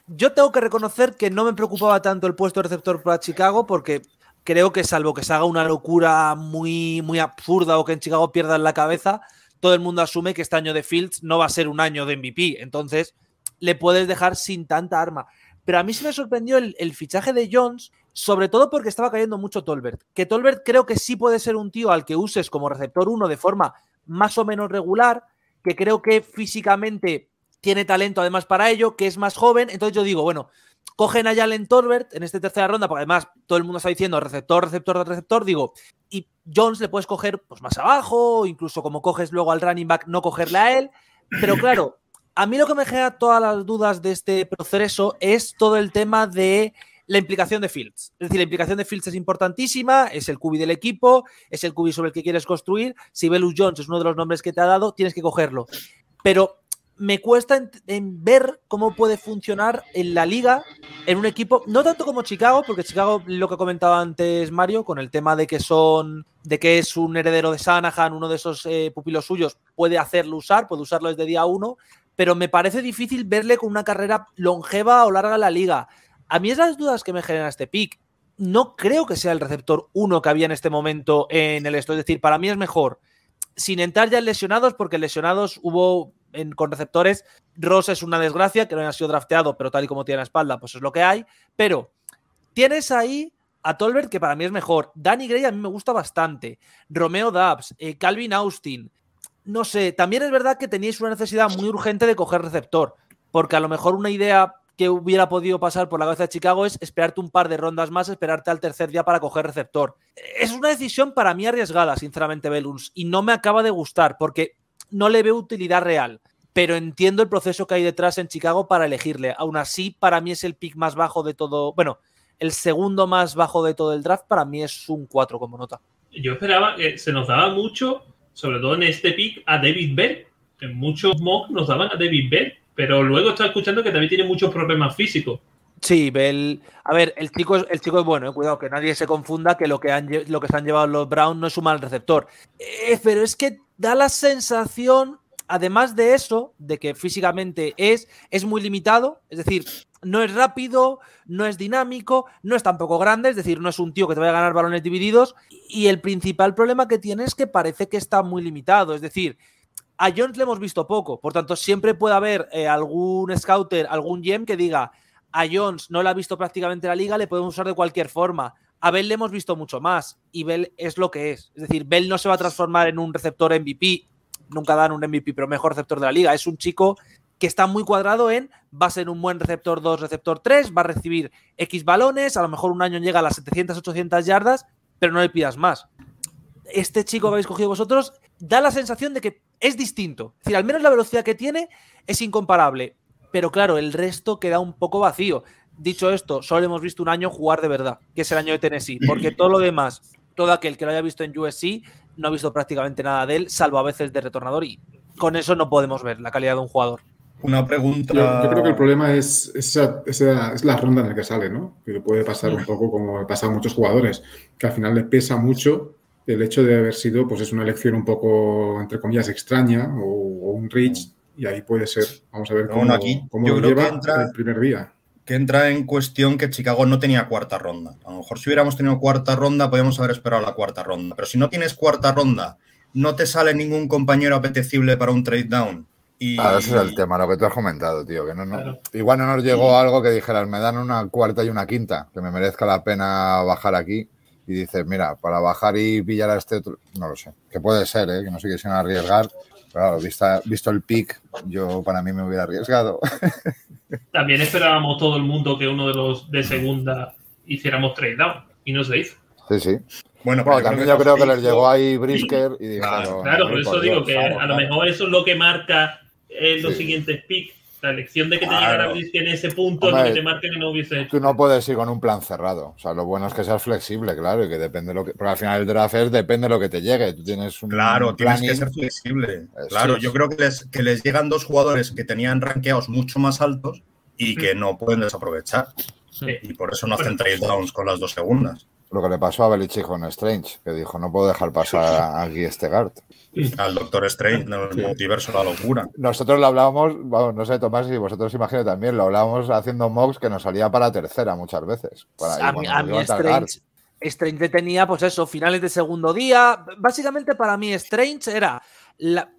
Yo tengo que reconocer que no me preocupaba tanto el puesto de receptor para Chicago porque creo que salvo que se haga una locura muy, muy absurda o que en Chicago pierdan la cabeza, todo el mundo asume que este año de Fields no va a ser un año de MVP. Entonces, le puedes dejar sin tanta arma. Pero a mí se me sorprendió el, fichaje de Jones, sobre todo porque estaba cayendo mucho Tolbert. Que Tolbert creo que sí puede ser un tío al que uses como receptor 1 de forma más o menos regular, que creo que físicamente tiene talento además para ello, que es más joven. Entonces yo digo, bueno, cogen a Jalen Tolbert en esta tercera ronda, porque además todo el mundo está diciendo receptor, receptor, receptor, digo, y Jones le puedes coger pues, más abajo, incluso como coges luego al running back, no cogerle a él. Pero claro, a mí lo que me genera todas las dudas de este proceso es todo el tema de la implicación de Fields. Es decir, la implicación de Fields es importantísima, es el cubi del equipo, es el cubi sobre el que quieres construir. Si Belus Jones es uno de los nombres que te ha dado, tienes que cogerlo. Pero me cuesta en, ver cómo puede funcionar en la liga, en un equipo, no tanto como Chicago, porque Chicago, lo que comentaba antes Mario, con el tema de que son, de que es un heredero de Sanahan, uno de esos eh, pupilos suyos, puede hacerlo usar, puede usarlo desde día uno, pero me parece difícil verle con una carrera longeva o larga en la liga. A mí es las dudas que me genera este pick. No creo que sea el receptor uno que había en este momento en el esto. Es decir, para mí es mejor, sin entrar ya en lesionados, porque lesionados hubo con receptores. Ross es una desgracia, que no haya sido drafteado, pero tal y como tiene la espalda, pues es lo que hay. Pero tienes ahí a Tolbert, que para mí es mejor. Danny Gray a mí me gusta bastante. Romeo Dubs, eh, Calvin Austin. No sé, también es verdad que teníais una necesidad muy urgente de coger receptor, porque a lo mejor una idea que hubiera podido pasar por la cabeza de Chicago es esperarte un par de rondas más, esperarte al tercer día para coger receptor. Es una decisión para mí arriesgada, sinceramente, Beluns, y no me acaba de gustar, porque no le veo utilidad real, pero entiendo el proceso que hay detrás en Chicago para elegirle. Aún así, para mí es el pick más bajo de todo. Bueno, el segundo más bajo de todo el draft, para mí es un 4 como nota. Yo esperaba que se nos daba mucho, sobre todo en este pick, a David Bell. En muchos mocks nos daban a David Bell, pero luego está escuchando que también tiene muchos problemas físicos. Sí, Bell. A ver, el chico es, el chico es bueno, eh, cuidado, que nadie se confunda que lo que, lo que se han llevado los Browns no es un mal receptor. Eh, pero es que da la sensación, además de eso, de que físicamente es, es muy limitado, es decir, no es rápido, no es dinámico, no es tampoco grande, es decir, no es un tío que te vaya a ganar balones divididos. Y el principal problema que tiene es que parece que está muy limitado, es decir, a Jones le hemos visto poco, por tanto, siempre puede haber eh, algún scouter, algún gem que diga, a Jones no le ha visto prácticamente la liga, le podemos usar de cualquier forma. A Bell le hemos visto mucho más y Bell es lo que es. Es decir, Bell no se va a transformar en un receptor MVP, nunca dan un MVP, pero mejor receptor de la liga. Es un chico que está muy cuadrado en va a ser un buen receptor 2, receptor 3, va a recibir X balones, a lo mejor un año llega a las 700, 800 yardas, pero no le pidas más. Este chico que habéis cogido vosotros da la sensación de que es distinto. Es decir, al menos la velocidad que tiene es incomparable, pero claro, el resto queda un poco vacío dicho esto, solo hemos visto un año jugar de verdad, que es el año de Tennessee, porque todo lo demás, todo aquel que lo haya visto en USC, no ha visto prácticamente nada de él, salvo a veces de retornador, y con eso no podemos ver la calidad de un jugador. Una pregunta. Yo, creo que el problema es, esa, es la ronda en la que sale, ¿no? Que puede pasar un poco como pasa a muchos jugadores, que al final le pesa mucho el hecho de haber sido, pues es una elección un poco, entre comillas, extraña o, un reach, y ahí puede ser. Vamos a ver cómo, aquí, cómo lo lleva el primer día que entra en cuestión que Chicago no tenía cuarta ronda. A lo mejor si hubiéramos tenido cuarta ronda, podríamos haber esperado la cuarta ronda. Pero si no tienes cuarta ronda, no te sale ningún compañero apetecible para un trade down. Y... ese es el tema, lo que tú has comentado, tío. Que no, Igual no nos llegó algo que dijeras, me dan una cuarta y una quinta, que me merezca la pena bajar aquí. Y dices, mira, para bajar y pillar a este otro, no lo sé. Que puede ser, ¿eh? que no sé qué se arriesgar. Claro, visto el pick, yo para mí me hubiera arriesgado. (laughs) También esperábamos todo el mundo que uno de los de segunda hiciéramos trade down y no se hizo. Sí, sí. Bueno, también yo creo que les llegó ahí Brisker y dijeron. Claro, por eso digo que a lo mejor eso es lo que marca en los siguientes picks. La elección de que te llegara en ese punto no te marque que no hubiese hecho. Tú no puedes ir con un plan cerrado. O sea, lo bueno es que seas flexible, claro, y que depende lo que. Porque al final el draft es depende de lo que te llegue. Tú tienes un. Claro, tienes que ser flexible. Claro, yo creo que les, que les llegan dos jugadores que tenían rankeados mucho más altos y que no pueden desaprovechar. Y por eso no hacen trade downs con las dos segundas. Lo que le pasó a Belichick con Strange, que dijo, no puedo dejar pasar a Guy Stegard. Al Doctor Strange, el multiverso, la locura. Nosotros lo hablábamos, no sé, Tomás, y vosotros imagino también, lo hablábamos haciendo mocks que nos salía para tercera muchas veces. a, mí, Strange, Strange tenía, pues eso, finales de segundo día. Básicamente para mí Strange era la,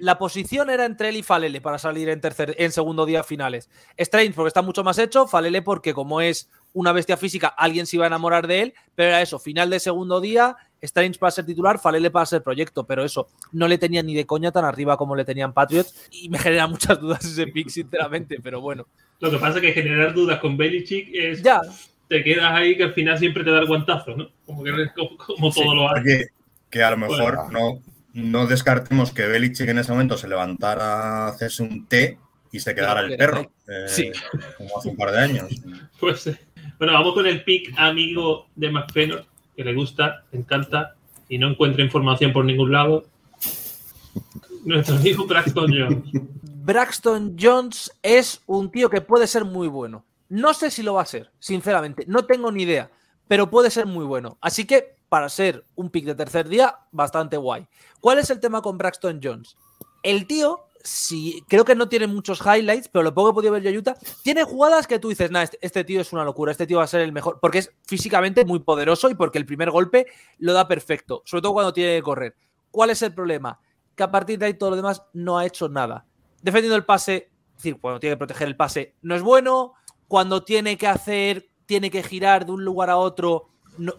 la, posición era entre él y Falele para salir en, tercer, en segundo día finales. Strange porque está mucho más hecho, Falele porque como es una bestia física, alguien se iba a enamorar de él, pero era eso, final de segundo día, Strange para ser titular, Falele para ser proyecto, pero eso, no le tenía ni de coña tan arriba como le tenían Patriots y me genera muchas dudas ese pick, sinceramente, pero bueno. Lo que pasa es que generar dudas con Belichick es... Ya. Te quedas ahí que al final siempre te da el guantazo, ¿no? Como, que, como, todo lo hace. Que, a lo mejor no, no descartemos que Belichick en ese momento se levantara a hacerse un té y se quedara el perro. Eh, sí. Como hace un par de años. Pues bueno, vamos con el pick amigo de McPenor, que le gusta, le encanta y no encuentra información por ningún lado. Nuestro amigo Braxton Jones. (laughs) Braxton Jones es un tío que puede ser muy bueno. No sé si lo va a ser, sinceramente. No tengo ni idea, pero puede ser muy bueno. Así que, para ser un pick de tercer día, bastante guay. ¿Cuál es el tema con Braxton Jones? El tío si creo que no tiene muchos highlights, pero lo poco que he podido ver yo Utah, tiene jugadas que tú dices, nah, este, este, tío es una locura, este tío va a ser el mejor, porque es físicamente muy poderoso y porque el primer golpe lo da perfecto, sobre todo cuando tiene que correr. ¿Cuál es el problema? Que a partir de ahí todo lo demás no ha hecho nada. Defendiendo el pase, es decir, cuando tiene que proteger el pase, no es bueno, cuando tiene que hacer, tiene que girar de un lugar a otro,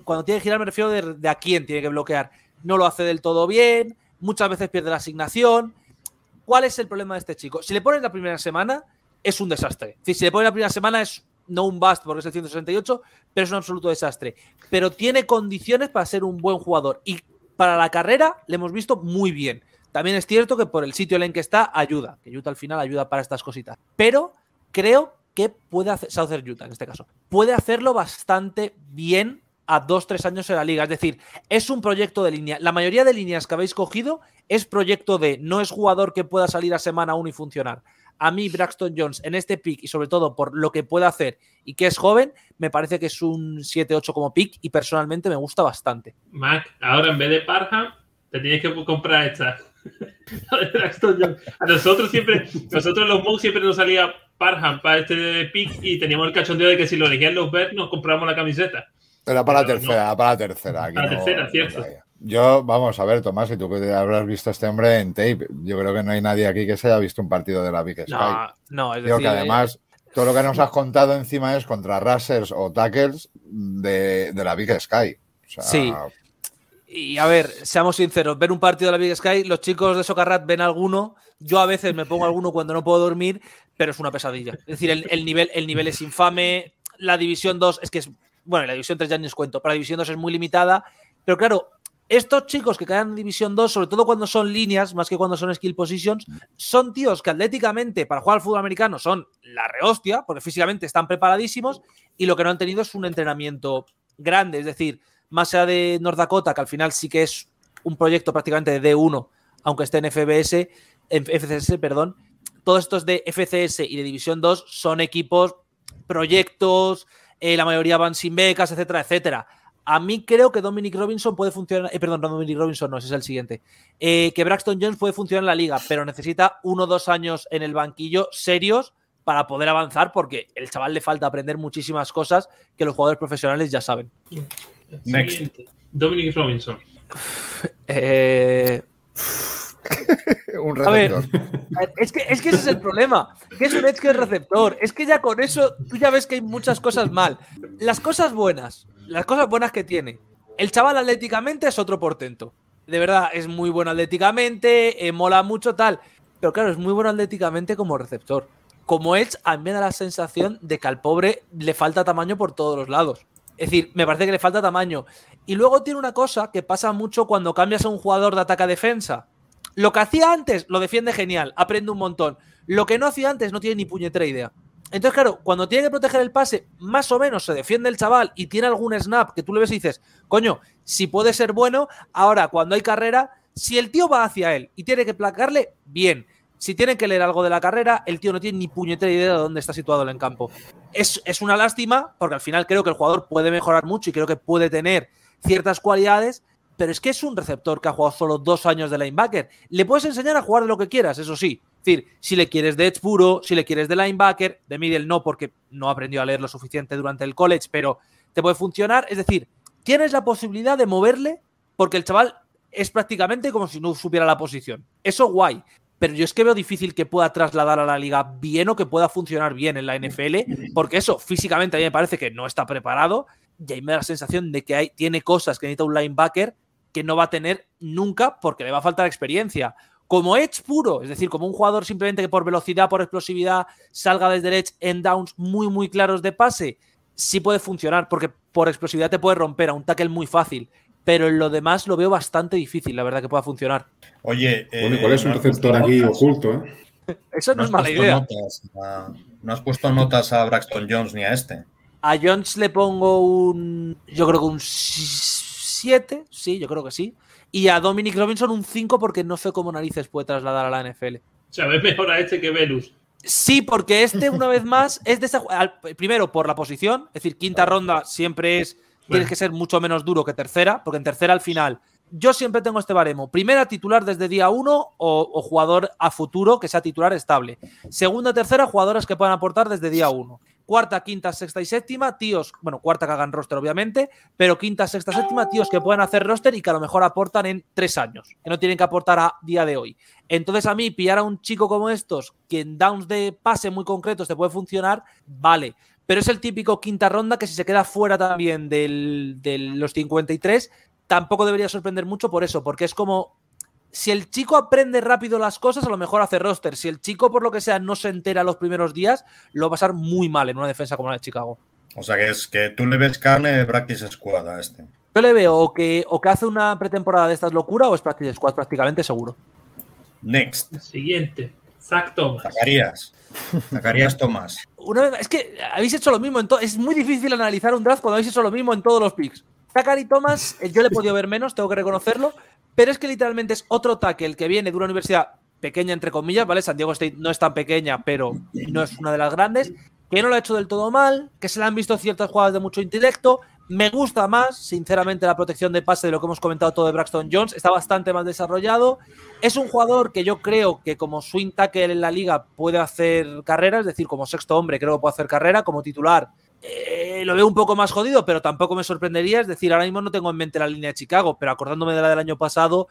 cuando tiene que girar me refiero de, de a quién tiene que bloquear, no lo hace del todo bien, muchas veces pierde la asignación ¿Cuál es el problema de este chico? Si le pones la primera semana, es un desastre. Si le pones la primera semana, es no un bust porque es el 168, pero es un absoluto desastre. Pero tiene condiciones para ser un buen jugador. Y para la carrera le hemos visto muy bien. También es cierto que por el sitio en el que está, ayuda. Que Utah al final ayuda para estas cositas. Pero creo que puede hacer, Southern Utah en este caso, puede hacerlo bastante bien a dos, tres años en la liga. Es decir, es un proyecto de línea. La mayoría de líneas que habéis cogido es proyecto de, no es jugador que pueda salir a semana 1 y funcionar. A mí, Braxton Jones, en este pick y sobre todo por lo que puede hacer y que es joven, me parece que es un 7-8 como pick y personalmente me gusta bastante. Mac, ahora en vez de Parham, te tienes que comprar esta. (laughs) A nosotros siempre, nosotros los Mogs siempre nos salía Parham para este pick y teníamos el cachondeo de que si lo elegían los Bears nos compramos la camiseta. Era para la tercera, para la tercera. para la tercera, cierto. Yo, vamos a ver, Tomás, si tú habrás visto a este hombre en tape, yo creo que no hay nadie aquí que se haya visto un partido de la Big Sky. No, no es decir, que además todo lo que nos has contado encima es contra rushers o tackles de, la Big Sky. sí. Y a ver, seamos sinceros, ver un partido de la Big Sky, los chicos de Socarrat ven alguno, yo a veces me pongo alguno cuando no puedo dormir, pero es una pesadilla. Es decir, el, nivel, el nivel es infame, la División 2 es que es bueno, la División 3 ya ni os cuento, pero la División 2 es muy limitada. Pero claro, estos chicos que caen en División 2, sobre todo cuando son líneas, más que cuando son skill positions, son tíos que atléticamente para jugar al fútbol americano son la rehostia, porque físicamente están preparadísimos y lo que no han tenido es un entrenamiento grande. Es decir, más allá de North Dakota, que al final sí que es un proyecto prácticamente de D1, aunque esté en FBS, en FCS, perdón, todos estos de FCS y de División 2 son equipos, proyectos, eh, la mayoría van sin becas, etcétera, etcétera. A mí creo que Dominic Robinson puede funcionar, eh, perdón, Dominic Robinson no, ese es el siguiente, eh, que Braxton Jones puede funcionar en la liga, pero necesita uno o dos años en el banquillo serios para poder avanzar porque el chaval le falta aprender muchísimas cosas que los jugadores profesionales ya saben. Dominic Robinson. Eh, (laughs) un receptor. es, que, es que ese es el problema. Que es un edge que es receptor. Es que ya con eso tú ya ves que hay muchas cosas mal. Las cosas buenas, las cosas buenas que tiene. El chaval atléticamente es otro portento. De verdad, es muy bueno atléticamente, eh, mola mucho tal. Pero claro, es muy bueno atléticamente como receptor. Como Edge, a mí me da la sensación de que al pobre le falta tamaño por todos los lados. Es decir, me parece que le falta tamaño. Y luego tiene una cosa que pasa mucho cuando cambias a un jugador de ataque a defensa lo que hacía antes lo defiende genial, aprende un montón. Lo que no hacía antes no tiene ni puñetera idea. Entonces, claro, cuando tiene que proteger el pase, más o menos se defiende el chaval y tiene algún snap que tú le ves y dices, coño, si puede ser bueno, ahora cuando hay carrera, si el tío va hacia él y tiene que placarle, bien. Si tiene que leer algo de la carrera, el tío no tiene ni puñetera idea de dónde está situado en campo. Es, es una lástima, porque al final creo que el jugador puede mejorar mucho y creo que puede tener ciertas cualidades, pero es que es un receptor que ha jugado solo dos años de linebacker. Le puedes enseñar a jugar de lo que quieras, eso sí, es decir, si le quieres de edge puro, si le quieres de linebacker, de middle no, porque no aprendió a leer lo suficiente durante el college, pero te puede funcionar. Es decir, tienes la posibilidad de moverle porque el chaval es prácticamente como si no supiera la posición. Eso guay. Pero yo es que veo difícil que pueda trasladar a la liga bien o que pueda funcionar bien en la NFL, porque eso físicamente a mí me parece que no está preparado y ahí me da la sensación de que hay, tiene cosas que necesita un linebacker que no va a tener nunca porque le va a faltar experiencia como edge puro, es decir, como un jugador simplemente que por velocidad, por explosividad, salga desde el edge en downs muy, muy claros de pase, sí puede funcionar, porque por explosividad te puede romper a un tackle muy fácil. Pero en lo demás lo veo bastante difícil, la verdad, que pueda funcionar. Oye, bueno, ¿cuál es un receptor aquí oculto? Eh? (laughs) Eso no, es mala idea. no has puesto notas a Braxton Jones ni a este. A Jones le pongo un. Yo creo que un 7, sí, yo creo que sí. Y a Dominic Robinson un 5 porque no sé cómo narices puede trasladar a la NFL. O sea, ves mejor a este que Velus. Sí, porque este, una vez más, es de esa. Primero, por la posición, es decir, quinta ronda siempre es. Tienes que ser mucho menos duro que tercera, porque en tercera al final. Yo siempre tengo este baremo. Primera, titular desde día uno o, o jugador a futuro que sea titular estable. Segunda, tercera, jugadores que puedan aportar desde día uno cuarta, quinta, sexta y séptima, tíos, bueno, cuarta que hagan roster obviamente, pero quinta, sexta, séptima, tíos que puedan hacer roster y que a lo mejor aportan en tres años, que no tienen que aportar a día de hoy. Entonces a mí pillar a un chico como estos, que en downs de pase muy concretos te puede funcionar, vale. Pero es el típico quinta ronda que si se queda fuera también de los 53, tampoco debería sorprender mucho por eso, porque es como si el chico aprende rápido las cosas, a lo mejor hace roster. Si el chico, por lo que sea, no se entera los primeros días, lo va a pasar muy mal en una defensa como la de Chicago. O sea que es que tú le ves carne de Practice Squad a este. Yo le veo o que, o que hace una pretemporada de estas locura o es Practice Squad prácticamente seguro. Next. Siguiente. Zach Thomas. Zacarías. Zacarías Thomas. Una vez, es que habéis hecho lo mismo. En es muy difícil analizar un draft cuando habéis hecho lo mismo en todos los picks. Zachary Thomas, eh, yo le he podido ver menos, tengo que reconocerlo, pero es que literalmente es otro tackle que viene de una universidad pequeña, entre comillas, ¿vale? San Diego State no es tan pequeña, pero no es una de las grandes, que no lo ha hecho del todo mal, que se le han visto ciertas jugadas de mucho intelecto. Me gusta más, sinceramente, la protección de pase de lo que hemos comentado todo de Braxton Jones. Está bastante más desarrollado. Es un jugador que yo creo que como swing tackle en la liga puede hacer carrera, es decir, como sexto hombre creo que puede hacer carrera, como titular eh, lo veo un poco más jodido, pero tampoco me sorprendería. Es decir, ahora mismo no tengo en mente la línea de Chicago, pero acordándome de la del año pasado,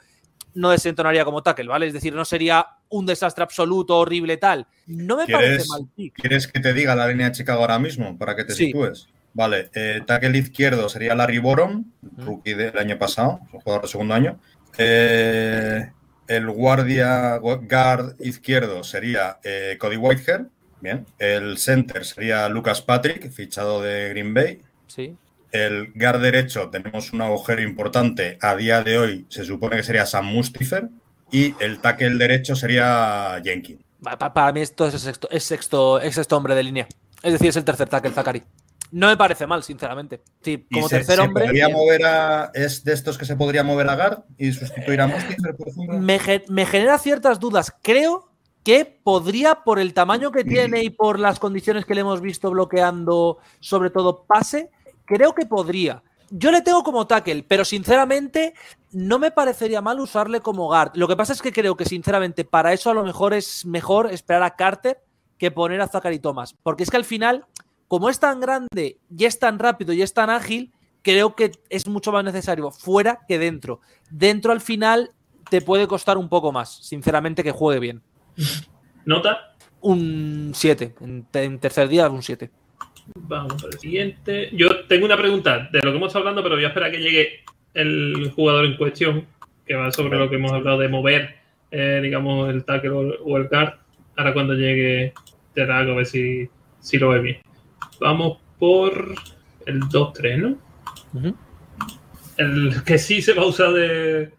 no desentonaría como tackle, ¿vale? Es decir, no sería un desastre absoluto, horrible, tal. No me parece mal. ¿Quieres que te diga la línea de Chicago ahora mismo para que te sitúes? Vale, eh, tackle izquierdo sería Larry Boron, rookie del año pasado, jugador de segundo año. Eh, el guardia guard izquierdo sería Cody Whitehead. Bien. El center sería Lucas Patrick, fichado de Green Bay. Sí. El guard derecho tenemos un agujero importante. A día de hoy se supone que sería Sam Mustifer. Y el tackle derecho sería Jenkins. Para mí esto es sexto, es sexto, es sexto hombre de línea. Es decir, es el tercer tackle, Zachary. No me parece mal, sinceramente. Sí, como tercer hombre. podría mover a, ¿Es de estos que se podría mover a Guard y sustituir a Mustifer, por ejemplo? Me, me genera ciertas dudas. Creo que podría, por el tamaño que tiene y por las condiciones que le hemos visto bloqueando, sobre todo pase, creo que podría. Yo le tengo como tackle, pero sinceramente no me parecería mal usarle como guard. Lo que pasa es que creo que sinceramente para eso a lo mejor es mejor esperar a Carter que poner a Zachary Thomas. Porque es que al final, como es tan grande y es tan rápido y es tan ágil, creo que es mucho más necesario fuera que dentro. Dentro al final te puede costar un poco más, sinceramente, que juegue bien. ¿Nota? Un 7. En, tercer día, un 7. Vamos al siguiente. Yo tengo una pregunta de lo que hemos estado hablando, pero voy a esperar a que llegue el jugador en cuestión, que va sobre lo que hemos hablado de mover, eh, digamos, el tackle o el guard. Ahora cuando llegue, te da a ver si, si lo ve bien. Vamos por el 2-3, ¿no? El que sí se va a usar de,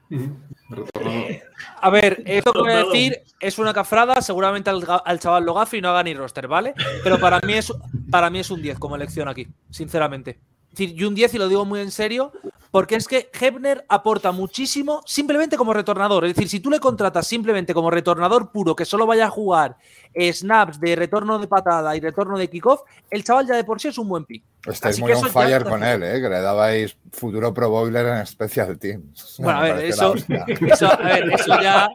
A ver, esto que voy a decir es una cafrada, seguramente al, chaval lo gafe y no haga ni roster, ¿vale? Pero para mí es, para mí es un 10 como elección aquí, sinceramente. Es decir, y un 10 y lo digo muy en serio, porque es que Hebner aporta muchísimo simplemente como retornador. Es decir, si tú le contratas simplemente como retornador puro, que solo vaya a jugar snaps de retorno de patada y retorno de kickoff, el chaval ya de por sí es un buen pick. Estáis muy on fire con él, ¿eh? que le dabais futuro Pro Bowler en Special Teams. (laughs) Bueno, a ver, eso, (laughs) eso, a ver, eso ya.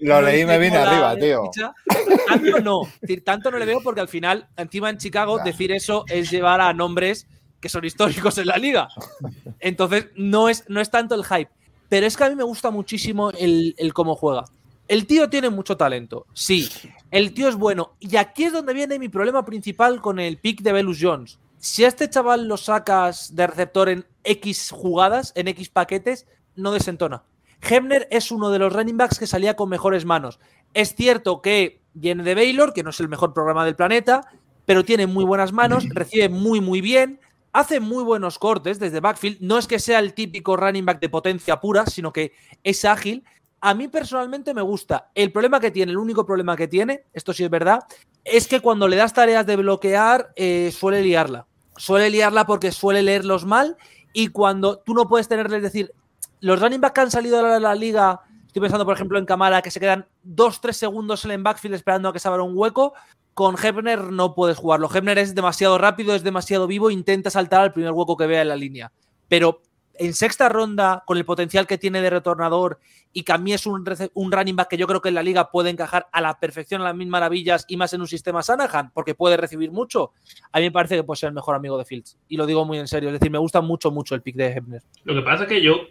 lo leí y me vine arriba, tío. Tanto no, decir, tanto no le veo porque al final, encima en Chicago, decir eso es llevar a nombres que son históricos en la liga. Entonces, no es, no es tanto el hype. Pero es que a mí me gusta muchísimo el, el cómo juega. El tío tiene mucho talento, sí. El tío es bueno. Y aquí es donde viene mi problema principal con el pick de Velus Jones. Si a este chaval lo sacas de receptor en X jugadas, en X paquetes, no desentona. Hebner es uno de los running backs que salía con mejores manos. Es cierto que viene de Baylor, que no es el mejor programa del planeta, pero tiene muy buenas manos, (clears throat) recibe muy, muy bien, hace muy buenos cortes desde backfield. No es que sea el típico running back de potencia pura, sino que es ágil a mí personalmente me gusta. El problema que tiene, el único problema que tiene, esto sí es verdad, es que cuando le das tareas de bloquear, eh, suele liarla. Suele liarla porque suele leerlos mal y cuando tú no puedes tenerle, es decir, los running back que han salido de la, liga, estoy pensando por ejemplo en Kamara, que se quedan 2-3 segundos en el backfield esperando a que se abra un hueco, con Hebner no puedes jugarlo. Hebner es demasiado rápido, es demasiado vivo, intenta saltar al primer hueco que vea en la línea. Pero en sexta ronda, con el potencial que tiene de retornador y que a mí es un, un, running back que yo creo que en la liga puede encajar a la perfección, a las mil maravillas y más en un sistema Sanahan, porque puede recibir mucho, a mí me parece que puede ser el mejor amigo de Fields. Y lo digo muy en serio, es decir, me gusta mucho, mucho el pick de Hebner. Lo que pasa es que yo,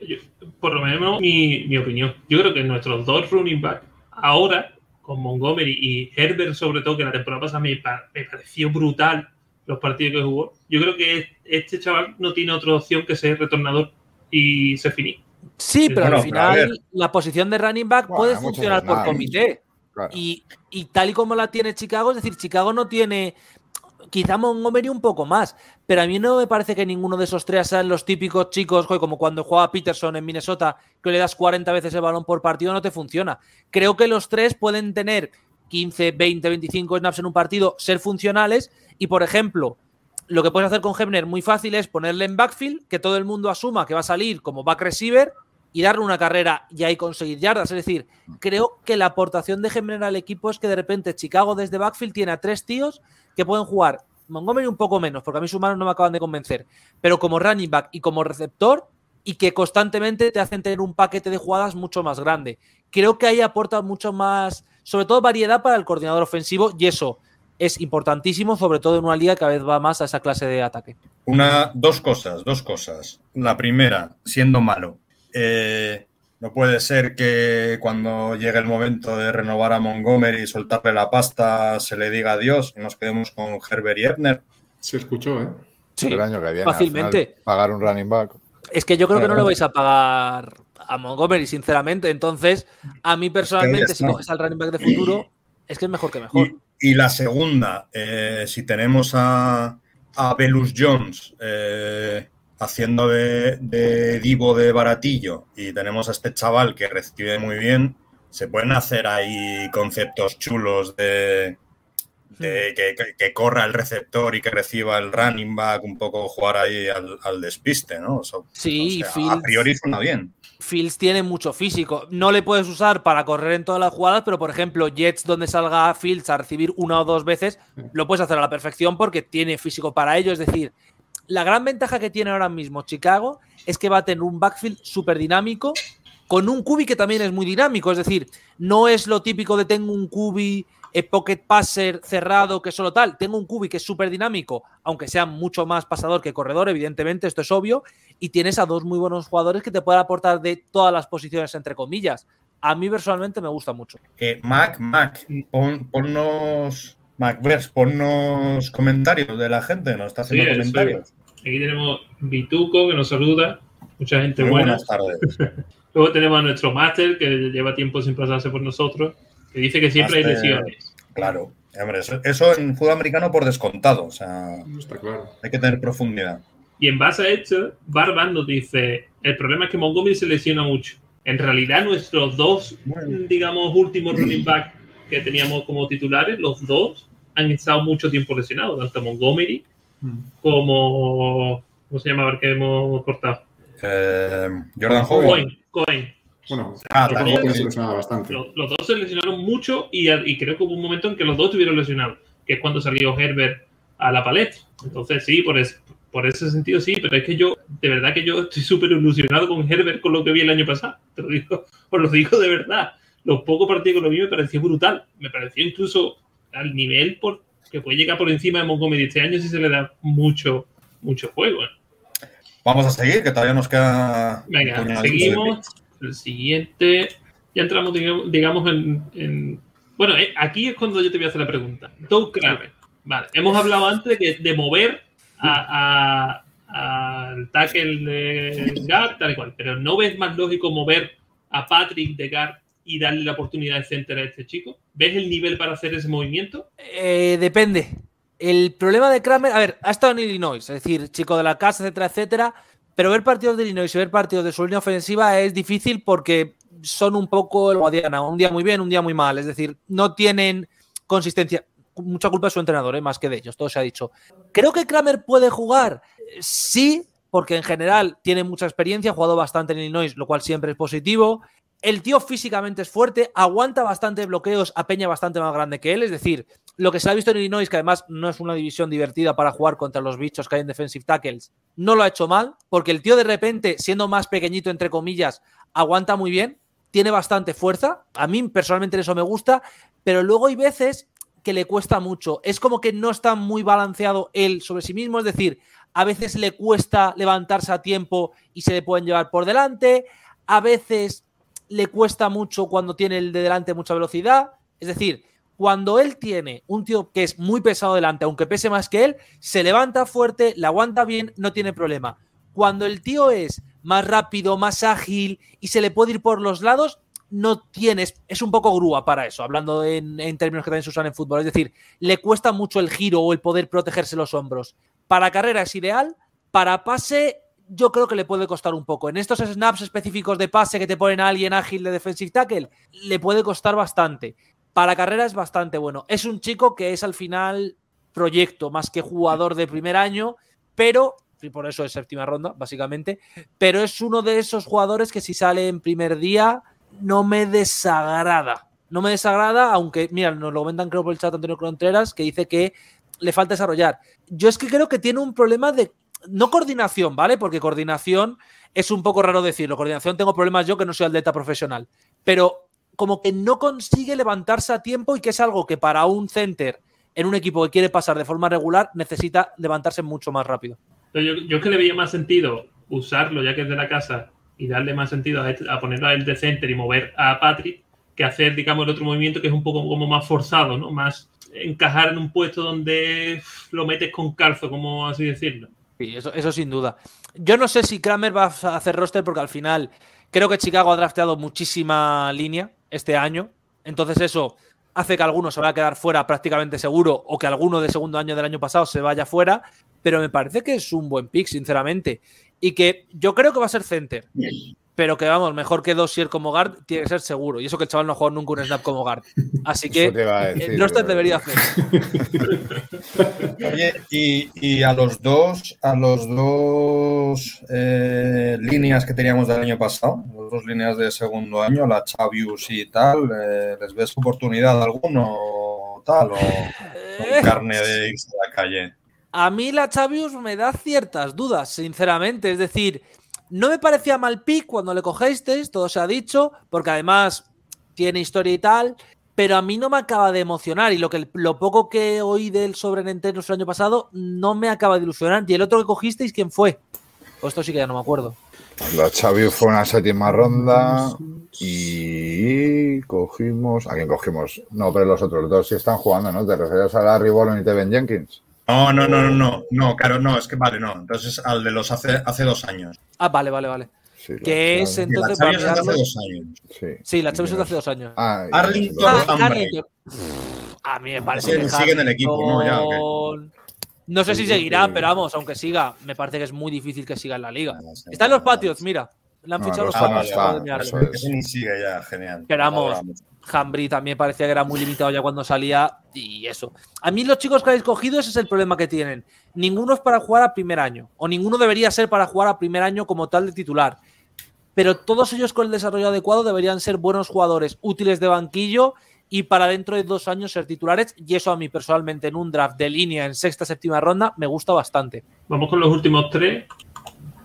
por lo menos mi, opinión, yo creo que nuestros dos running backs ahora, con Montgomery y Herbert sobre todo, que la temporada pasada me pareció brutal los partidos que jugó, yo creo que este chaval no tiene otra opción que ser retornador y se finí. Sí, pero al final la posición de running back puede funcionar por comité. Y, tal y como la tiene Chicago, es decir, Chicago no tiene quizá Montgomery un poco más, pero a mí no me parece que ninguno de esos tres sean los típicos chicos, como cuando jugaba Peterson en Minnesota, que le das 40 veces el balón por partido, no te funciona. Creo que los tres pueden tener 15, 20, 25 snaps en un partido, ser funcionales y, por ejemplo, lo que puedes hacer con Hebner muy fácil es ponerle en backfield, que todo el mundo asuma que va a salir como back receiver y darle una carrera y ahí conseguir yardas. Es decir, creo que la aportación de Hebner al equipo es que de repente Chicago desde backfield tiene a tres tíos que pueden jugar. Montgomery un poco menos, porque a mí sus manos no me acaban de convencer, pero como running back y como receptor y que constantemente te hacen tener un paquete de jugadas mucho más grande. Creo que ahí aporta mucho más, sobre todo variedad para el coordinador ofensivo y eso es importantísimo, sobre todo en una liga que cada vez va más a esa clase de ataque. Una, dos cosas, dos cosas. La primera, siendo malo. Eh, no puede ser que cuando llegue el momento de renovar a Montgomery y soltarle la pasta se le diga adiós y nos quedemos con Herbert y Ebner. Se escuchó, ¿eh? Sí, el año que viene, fácilmente. pagar un running back. Es que yo creo que no le vais a pagar a Montgomery, sinceramente. Entonces, a mí personalmente, si coges al running back de futuro, es que es mejor que mejor. Y, la segunda, eh, si tenemos a, a Belus Jones eh, haciendo de, divo de baratillo y tenemos a este chaval que recibe muy bien, se pueden hacer ahí conceptos chulos de, que, corra el receptor y que reciba el running back, un poco jugar ahí al, despiste, ¿no? sí, a priori suena bien. Fields tiene mucho físico. No le puedes usar para correr en todas las jugadas, pero por ejemplo, Jets donde salga Fields a recibir una o dos veces, lo puedes hacer a la perfección porque tiene físico para ello. Es decir, la gran ventaja que tiene ahora mismo Chicago es que va a tener un backfield súper dinámico con un cubi que también es muy dinámico. Es decir, no es lo típico de tengo un cubi eh, pocket passer cerrado que solo tal. Tengo un cubi que es súper dinámico, aunque sea mucho más pasador que corredor, evidentemente, esto es obvio. Y tienes a dos muy buenos jugadores que te pueden aportar de todas las posiciones, entre comillas. A mí personalmente me gusta mucho. Eh, Mac, Mac, ponnos, Macverse, ponnos comentarios de la gente, nos está haciendo comentarios. Aquí tenemos Bituco que nos saluda, mucha gente buena. Buenas tardes. (laughs) Luego tenemos a nuestro máster que lleva tiempo sin pasarse por nosotros. Que dice que siempre hay lesiones. Claro. Hombre, eso, en fútbol americano por descontado. O sea, Está claro. hay que tener profundidad. Y en base a esto, Barban nos dice: El problema es que Montgomery se lesiona mucho. En realidad, nuestros dos, digamos, últimos running back que teníamos como titulares, los dos han estado mucho tiempo lesionados, tanto Montgomery mm. como. ¿Cómo se llama? A ver que hemos cortado. Eh, Jordan Cohen. Cohen. Bueno, ah, también se lesionaba bastante. Los, dos se lesionaron mucho y, y, creo que hubo un momento en que los dos estuvieron lesionados, que es cuando salió Herbert a la paleta. Entonces, sí, por, por ese sentido sí, pero es que yo, de verdad que yo estoy súper ilusionado con Herbert con lo que vi el año pasado. (laughs) Te lo digo, os lo digo de verdad. Los pocos partidos que lo vi me pareció brutal. Me pareció incluso al nivel por, que puede llegar por encima de Montgomery este año si se le da mucho, mucho juego. ¿eh? Vamos a seguir, que todavía nos queda. Venga, seguimos. El siguiente. Ya entramos, digamos, en, Bueno, eh, aquí es cuando yo te voy a hacer la pregunta. Doug Kramer. Vale, hemos hablado antes de, de mover al tackle de Gar, tal y cual, pero ¿no ves más lógico mover a Patrick de Gar y darle la oportunidad de center a este chico? ¿Ves el nivel para hacer ese movimiento? Eh, depende. El problema de Kramer, a ver, ha estado en Illinois, es decir, chico de la casa, etcétera, etcétera, pero ver partidos de Illinois y ver partidos de su línea ofensiva es difícil porque son un poco el Guadiana, un día muy bien, un día muy mal, es decir, no tienen consistencia mucha culpa de su entrenador, ¿eh? más que de ellos, todo se ha dicho. Creo que Kramer puede jugar, sí, porque en general tiene mucha experiencia, ha jugado bastante en Illinois, lo cual siempre es positivo. El tío físicamente es fuerte, aguanta bastante bloqueos a Peña bastante más grande que él, es decir, lo que se ha visto en Illinois, que además no es una división divertida para jugar contra los bichos que hay en defensive tackles, no lo ha hecho mal, porque el tío de repente, siendo más pequeñito, entre comillas, aguanta muy bien, tiene bastante fuerza, a mí personalmente eso me gusta, pero luego hay veces que le cuesta mucho. Es como que no está muy balanceado él sobre sí mismo, es decir, a veces le cuesta levantarse a tiempo y se le pueden llevar por delante, a veces le cuesta mucho cuando tiene el de delante mucha velocidad, es decir, cuando él tiene un tío que es muy pesado delante, aunque pese más que él, se levanta fuerte, le aguanta bien, no tiene problema. Cuando el tío es más rápido, más ágil y se le puede ir por los lados, no tienes, es un poco grúa para eso, hablando en, términos que también se usan en fútbol. Es decir, le cuesta mucho el giro o el poder protegerse los hombros. Para carrera es ideal, para pase yo creo que le puede costar un poco. En estos snaps específicos de pase que te ponen a alguien ágil de defensive tackle, le puede costar bastante. Para carrera es bastante bueno. Es un chico que es al final proyecto más que jugador de primer año, pero y por eso es séptima ronda, básicamente. Pero es uno de esos jugadores que si sale en primer día, no me desagrada. No me desagrada, aunque, mira, nos lo comentan creo por el chat Antonio Contreras, que dice que le falta desarrollar. Yo es que creo que tiene un problema de, no coordinación, ¿vale? Porque coordinación es un poco raro decirlo. Coordinación tengo problemas yo que no soy atleta profesional. Pero como que no consigue levantarse a tiempo y que es algo que para un center en un equipo que quiere pasar de forma regular necesita levantarse mucho más rápido. Yo, yo es que le veía más sentido usarlo ya que es de la casa y darle más sentido a, este, a ponerlo a él de center y mover a Patrick que hacer, digamos, el otro movimiento que es un poco como más forzado, ¿no? Más encajar en un puesto donde lo metes con calzo, como así decirlo. Sí, eso, eso sin duda. Yo no sé si Kramer va a hacer roster porque al final creo que Chicago ha drafteado muchísima línea este año. Entonces eso hace que alguno se vaya a quedar fuera prácticamente seguro o que alguno de segundo año del año pasado se vaya fuera. Pero me parece que es un buen pick, sinceramente y que yo creo que va a ser center. Pero que vamos, mejor que Dossier como guard, tiene que ser seguro. Y eso que el chaval no ha jugado nunca un snap como guard. Así que el roster debería hacer. (laughs) Oye, y, a los dos, a los dos eh, líneas que teníamos del año pasado, las dos líneas de segundo año, la Chavius y tal, eh, ¿les ves oportunidad alguno tal? ¿O, o carne de la calle? A mí la Chavius me da ciertas dudas, sinceramente. Es decir, no me parecía mal pick cuando le cogisteis, todo se ha dicho, porque además tiene historia y tal, pero a mí no me acaba de emocionar. Y lo, que, lo poco que oí del sobre Nintendo el año pasado no me acaba de ilusionar. ¿Y el otro que cogisteis, quién fue? Pues esto sí que ya no me acuerdo. La Chavius fue una séptima ronda y cogimos. ¿A quién cogimos? No, pero los otros dos sí están jugando, ¿no? ¿Te refieres a Larry Bolon y Teven Jenkins? No, no, no, no, no, claro, no, es que vale, no. Entonces al de los hace, hace dos años. Ah, vale, vale, vale. Sí, que es entonces. La hace dos años. Sí, sí la de hace dos años. Ah, Arlington ah, A mí me parece. que sigue en el equipo, ¿no? Ya, No sé si seguirá, pero vamos, aunque siga, me parece que es muy difícil que siga en la liga. Está en los patios, mira. Le han fichado los patios. Ese ni sigue ya, genial. Pero vamos, Hambry también parecía que era muy limitado ya cuando salía y eso. A mí los chicos que habéis cogido, ese es el problema que tienen. Ninguno es para jugar a primer año, o ninguno debería ser para jugar a primer año como tal de titular. Pero todos ellos con el desarrollo adecuado deberían ser buenos jugadores, útiles de banquillo y para dentro de dos años ser titulares. Y eso a mí personalmente en un draft de línea en sexta, séptima ronda me gusta bastante. Vamos con los últimos tres.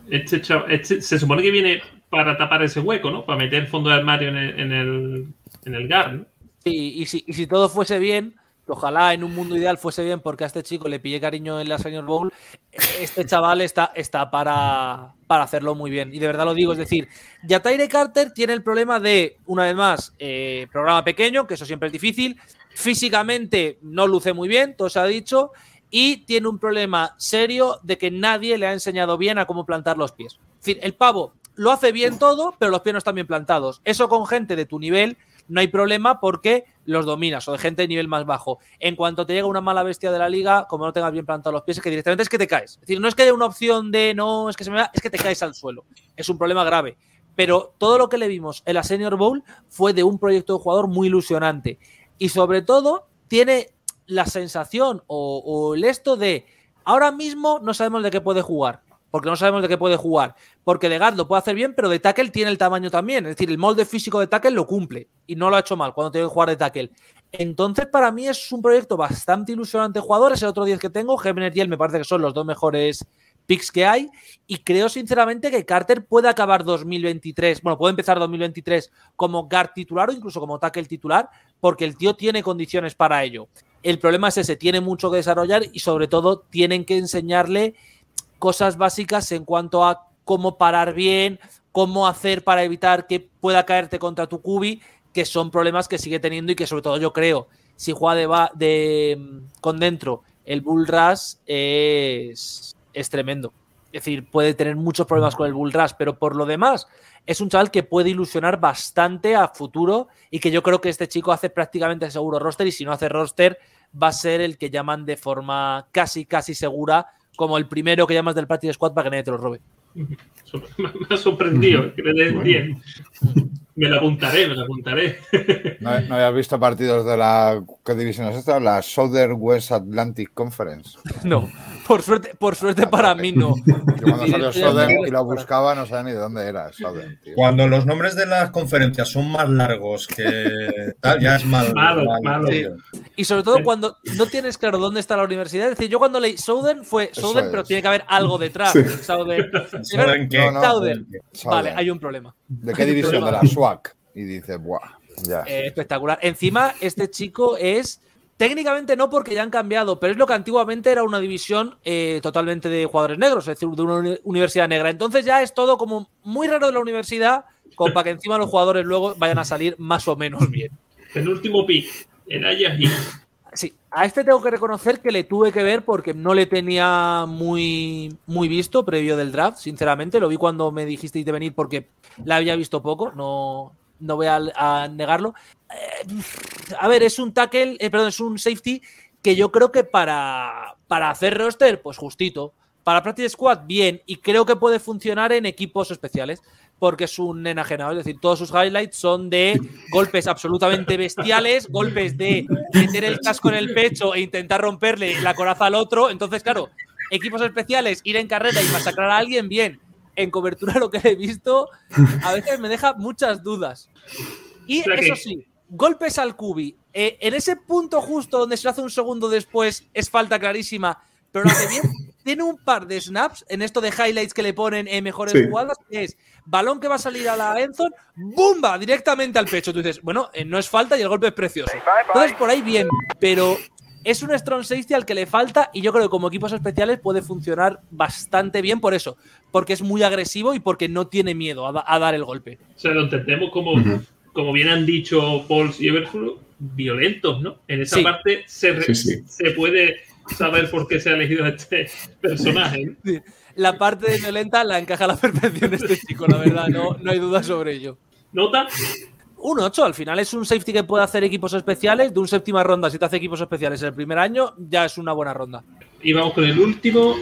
Este, este se supone que viene para tapar ese hueco, ¿no? Para meter fondo de armario en el, en el, en el GAR, ¿no? Sí, y si, y si todo fuese bien, ojalá en un mundo ideal fuese bien porque a este chico le pillé cariño en la Senior Bowl, este chaval está, está para, para hacerlo muy bien. Y de verdad lo digo, es decir, Yataire Carter tiene el problema de, una vez más, eh, programa pequeño, que eso siempre es difícil, físicamente no luce muy bien, todo se ha dicho, y tiene un problema serio de que nadie le ha enseñado bien a cómo plantar los pies. Es decir, el pavo lo hace bien todo, pero los pies no están bien plantados. Eso con gente de tu nivel no hay problema porque los dominas o de gente de nivel más bajo. En cuanto te llega una mala bestia de la liga, como no tengas bien plantados los pies, es que directamente es que te caes. Es decir, no es que haya una opción de no, es que se me va, es que te caes al suelo. Es un problema grave. Pero todo lo que le vimos en la Senior Bowl fue de un proyecto de jugador muy ilusionante. Y sobre todo, tiene la sensación o, o el esto de ahora mismo no sabemos de qué puede jugar porque no sabemos de qué puede jugar. Porque de guard lo puede hacer bien, pero de tackle tiene el tamaño también. Es decir, el molde físico de tackle lo cumple y no lo ha hecho mal cuando tiene que jugar de tackle. Entonces, para mí es un proyecto bastante ilusionante jugadores. El otro 10 que tengo, Hebner y él, me parece que son los dos mejores picks que hay. Y creo sinceramente que Carter puede acabar 2023, bueno, puede empezar 2023 como guard titular o incluso como tackle titular, porque el tío tiene condiciones para ello. El problema es ese, tiene mucho que desarrollar y sobre todo tienen que enseñarle cosas básicas en cuanto a cómo parar bien, cómo hacer para evitar que pueda caerte contra tu cubi, que son problemas que sigue teniendo y que sobre todo yo creo, si juega de, de con dentro, el Bull Rush es, es tremendo. Es decir, puede tener muchos problemas con el Bull Rush, pero por lo demás, es un chaval que puede ilusionar bastante a futuro y que yo creo que este chico hace prácticamente seguro roster y si no hace roster va a ser el que llaman de forma casi, casi segura como el primero que llamas del Practice Squad para que nadie te lo robe. (laughs) Me ha sorprendido que le. Me lo apuntaré, me lo apuntaré. (laughs) ¿No, habías visto partidos de la. ¿Qué división es esta? La Southern West Atlantic Conference. No, por suerte, por suerte para mí no. (laughs) cuando salió Southern y lo buscaba, no sabía ni de dónde era Southern. Cuando los nombres de las conferencias son más largos que tal, ya es (laughs) malo. malo, Y sobre todo cuando no tienes claro dónde está la universidad. Es decir, yo cuando leí Southern fue Southern, pero tiene que haber algo detrás. Southern. (laughs) qué? Vale, hay un problema. ¿De qué división? De la SWAC. Y dice, ¡buah! Ya. Eh, espectacular. Encima, este chico es. Técnicamente no, porque ya han cambiado, pero es lo que antiguamente era una división eh, totalmente de jugadores negros, es decir, de una universidad negra. Entonces ya es todo como muy raro de la universidad, como para que encima los jugadores luego vayan a salir más o menos bien. El último pick, el Ayah Sí, a este tengo que reconocer que le tuve que ver porque no le tenía muy, muy visto previo del draft, sinceramente. Lo vi cuando me dijisteis de venir porque la había visto poco, no, no voy a, negarlo. Eh, a ver, es un tackle, eh, perdón, es un safety que yo creo que para, para hacer roster, pues justito. Para Practice Squad, bien. Y creo que puede funcionar en equipos especiales porque es un enajenado. Es decir, todos sus highlights son de golpes absolutamente bestiales, golpes de meter el casco en el pecho e intentar romperle la coraza al otro. Entonces, claro, equipos especiales, ir en carrera y masacrar a alguien, bien. En cobertura lo que he visto, a veces me deja muchas dudas. Y eso sí, golpes al cubi. Eh, en ese punto justo donde se hace un segundo después es falta clarísima, pero lo que bien (laughs) tiene un par de snaps en esto de highlights que le ponen en mejores jugadas, que es balón que va a salir a la Enzon, ¡bumba! Directamente al pecho. Tú dices, bueno, eh, no es falta y el golpe es precioso. Entonces, por ahí bien, pero es un strong safety al que le falta y yo creo que como equipos especiales puede funcionar bastante bien por eso, porque es muy agresivo y porque no tiene miedo a, dar el golpe. O sea, lo entendemos como, como bien han dicho Paul y Everflu, violentos, ¿no? En esa parte se, se puede saber por qué se ha elegido este personaje. La parte de violenta la encaja a la perfección este chico, la verdad, no, no hay duda sobre ello. ¿Nota? Un 8, al final es un safety que puede hacer equipos especiales. De un séptima ronda, si te hace equipos especiales el primer año, ya es una buena ronda. Y vamos con el último.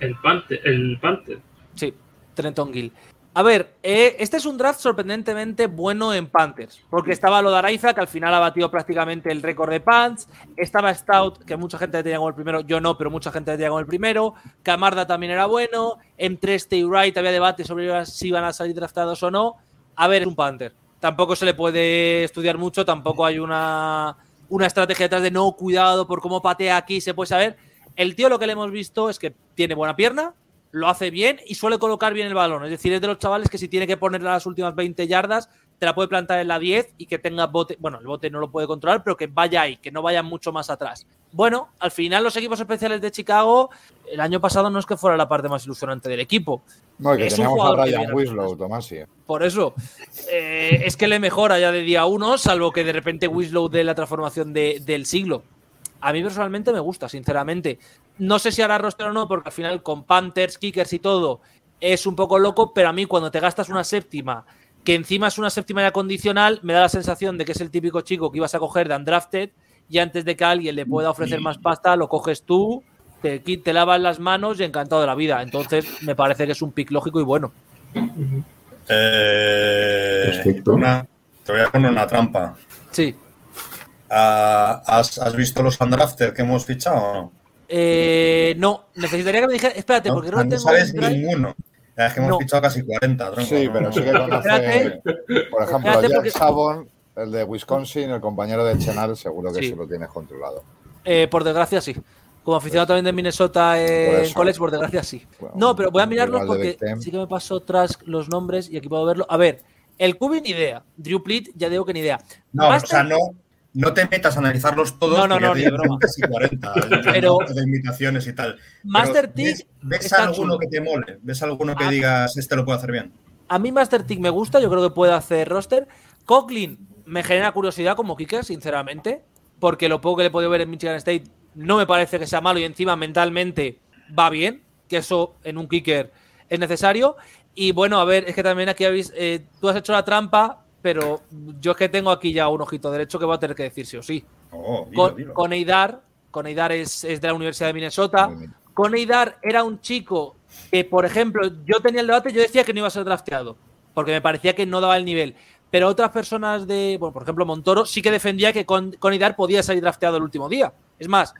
El Panther. El Panther. Sí, Trenton Gill. A ver, eh, este es un draft sorprendentemente bueno en Panthers, porque estaba lo de Araiza, que al final ha batido prácticamente el récord de punts, estaba Stout, que mucha gente le tenía como el primero, yo no, pero mucha gente le tenía como el primero, Camarda también era bueno, entre este y Wright había debate sobre si iban a salir draftados o no. A ver, es un Panther. Tampoco se le puede estudiar mucho, tampoco hay una, una estrategia detrás de no, cuidado por cómo patea aquí, se puede saber. El tío lo que le hemos visto es que tiene buena pierna, lo hace bien y suele colocar bien el balón. Es decir, es de los chavales que si tiene que ponerle las últimas 20 yardas, te la puede plantar en la 10 y que tenga bote. Bueno, el bote no lo puede controlar, pero que vaya ahí, que no vaya mucho más atrás. Bueno, al final los equipos especiales de Chicago, el año pasado no es que fuera la parte más ilusionante del equipo. No, que teníamos a Ryan Winslow, Tomás, sí. Por eso, eh, es que le mejora ya de día uno, salvo que de repente Winslow dé la transformación del siglo. A mí personalmente me gusta, sinceramente. No sé si hará roster o no, porque al final con Panthers, Kickers y todo es un poco loco, pero a mí cuando te gastas una séptima, que encima es una séptima ya condicional, me da la sensación de que es el típico chico que ibas a coger de undrafted y antes de que alguien le pueda ofrecer más pasta, lo coges tú, te, te lavas las manos y encantado de la vida. Entonces, me parece que es un pick lógico y bueno. Eh, te voy a poner una trampa. Sí. Ah, ¿has, visto los undrafted que hemos fichado o no? Eh, no, necesitaría que me dijeras. Espérate, porque no, no sabes ninguno. Es que hemos fichado casi 40. Tronco, sí, pero sí que conoce. Por ejemplo, Jack Sabon, el de Wisconsin, el compañero de Chenal, seguro que sí, lo tienes controlado. Eh, por desgracia, sí. Como aficionado también de Minnesota en college, por desgracia, sí. no, pero voy a mirarlos porque sí que me paso tras los nombres y aquí puedo verlo. A ver, el Cubi ni idea. Drew Plitt, ya digo que ni idea. No, o sea, no, no te metas a analizarlos todos. No, no, no, ni broma. (laughs) Casi (laughs) 40 pero, de invitaciones y tal. Master Tick. ¿Ves, alguno que te mole? ¿Ves alguno que digas, este lo puedo hacer bien? A mí Master Tick me gusta, yo creo que puede hacer roster. Coughlin me genera curiosidad como kicker, sinceramente, porque lo poco que le he podido ver en Michigan State no me parece que sea malo y encima mentalmente va bien, que eso en un kicker es necesario. Y bueno, a ver, es que también aquí habéis, eh, tú has hecho la trampa pero yo es que tengo aquí ya un ojito derecho que voy a tener que decir sí o sí. Oh, con, Eidar, con Eidar es, de la Universidad de Minnesota. Con Eidar era un chico que, por ejemplo, yo tenía el debate, yo decía que no iba a ser drafteado, porque me parecía que no daba el nivel. Pero otras personas de, bueno, por ejemplo, Montoro sí que defendía que con, con Eidar podía salir drafteado el último día. Es más,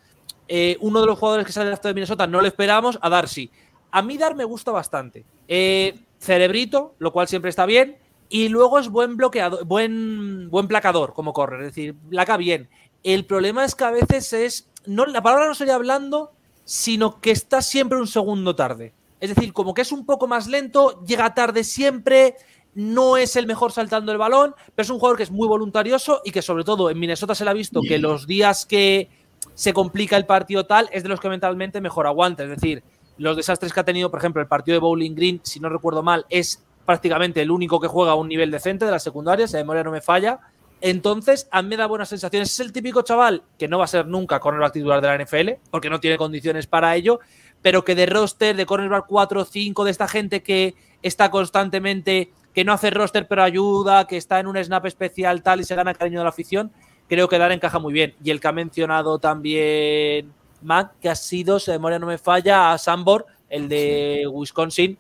eh, uno de los jugadores que sale drafteado de Minnesota no lo esperábamos, a Darcy. A mí Dar me gusta bastante. Eh, cerebrito, lo cual siempre está bien. Y luego es buen bloqueador, buen, buen placador como corre, es decir, placa bien. El problema es que a veces es. No, la palabra no sería hablando, sino que está siempre un segundo tarde. Es decir, como que es un poco más lento, llega tarde siempre, no es el mejor saltando el balón, pero es un jugador que es muy voluntarioso y que sobre todo en Minnesota se le ha visto que los días que se complica el partido tal es de los que mentalmente mejor aguanta. Es decir, los desastres que ha tenido, por ejemplo, el partido de Bowling Green, si no recuerdo mal, es prácticamente el único que juega a un nivel decente de la secundaria, si la memoria no me falla. Entonces, a mí me da buenas sensaciones. Es el típico chaval que no va a ser nunca cornerback titular de la NFL, porque no tiene condiciones para ello, pero que de roster, de cornerback 4 o 5, de esta gente que está constantemente, que no hace roster pero ayuda, que está en un snap especial tal y se gana cariño de la afición, creo que Dar encaja muy bien. Y el que ha mencionado también Mac, que ha sido, si memoria no me falla, a Sambor, el de Wisconsin,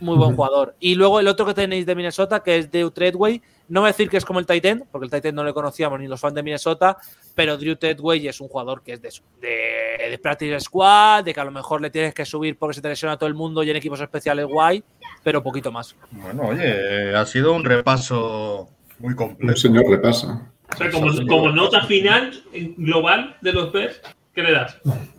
muy buen jugador. Y luego el otro que tenéis de Minnesota, que es Drew Treadway, no voy a decir que es como el Titan, porque el Titan no le conocíamos ni los fans de Minnesota, pero Drew Treadway es un jugador que es de, de, de practice squad, de que a lo mejor le tienes que subir porque se te lesiona todo el mundo y en equipos especiales guay, pero poquito más. Bueno, oye, ha sido un repaso muy completo. Un señor repaso. O sea, como, como nota final global de los Bears, ¿Qué le das?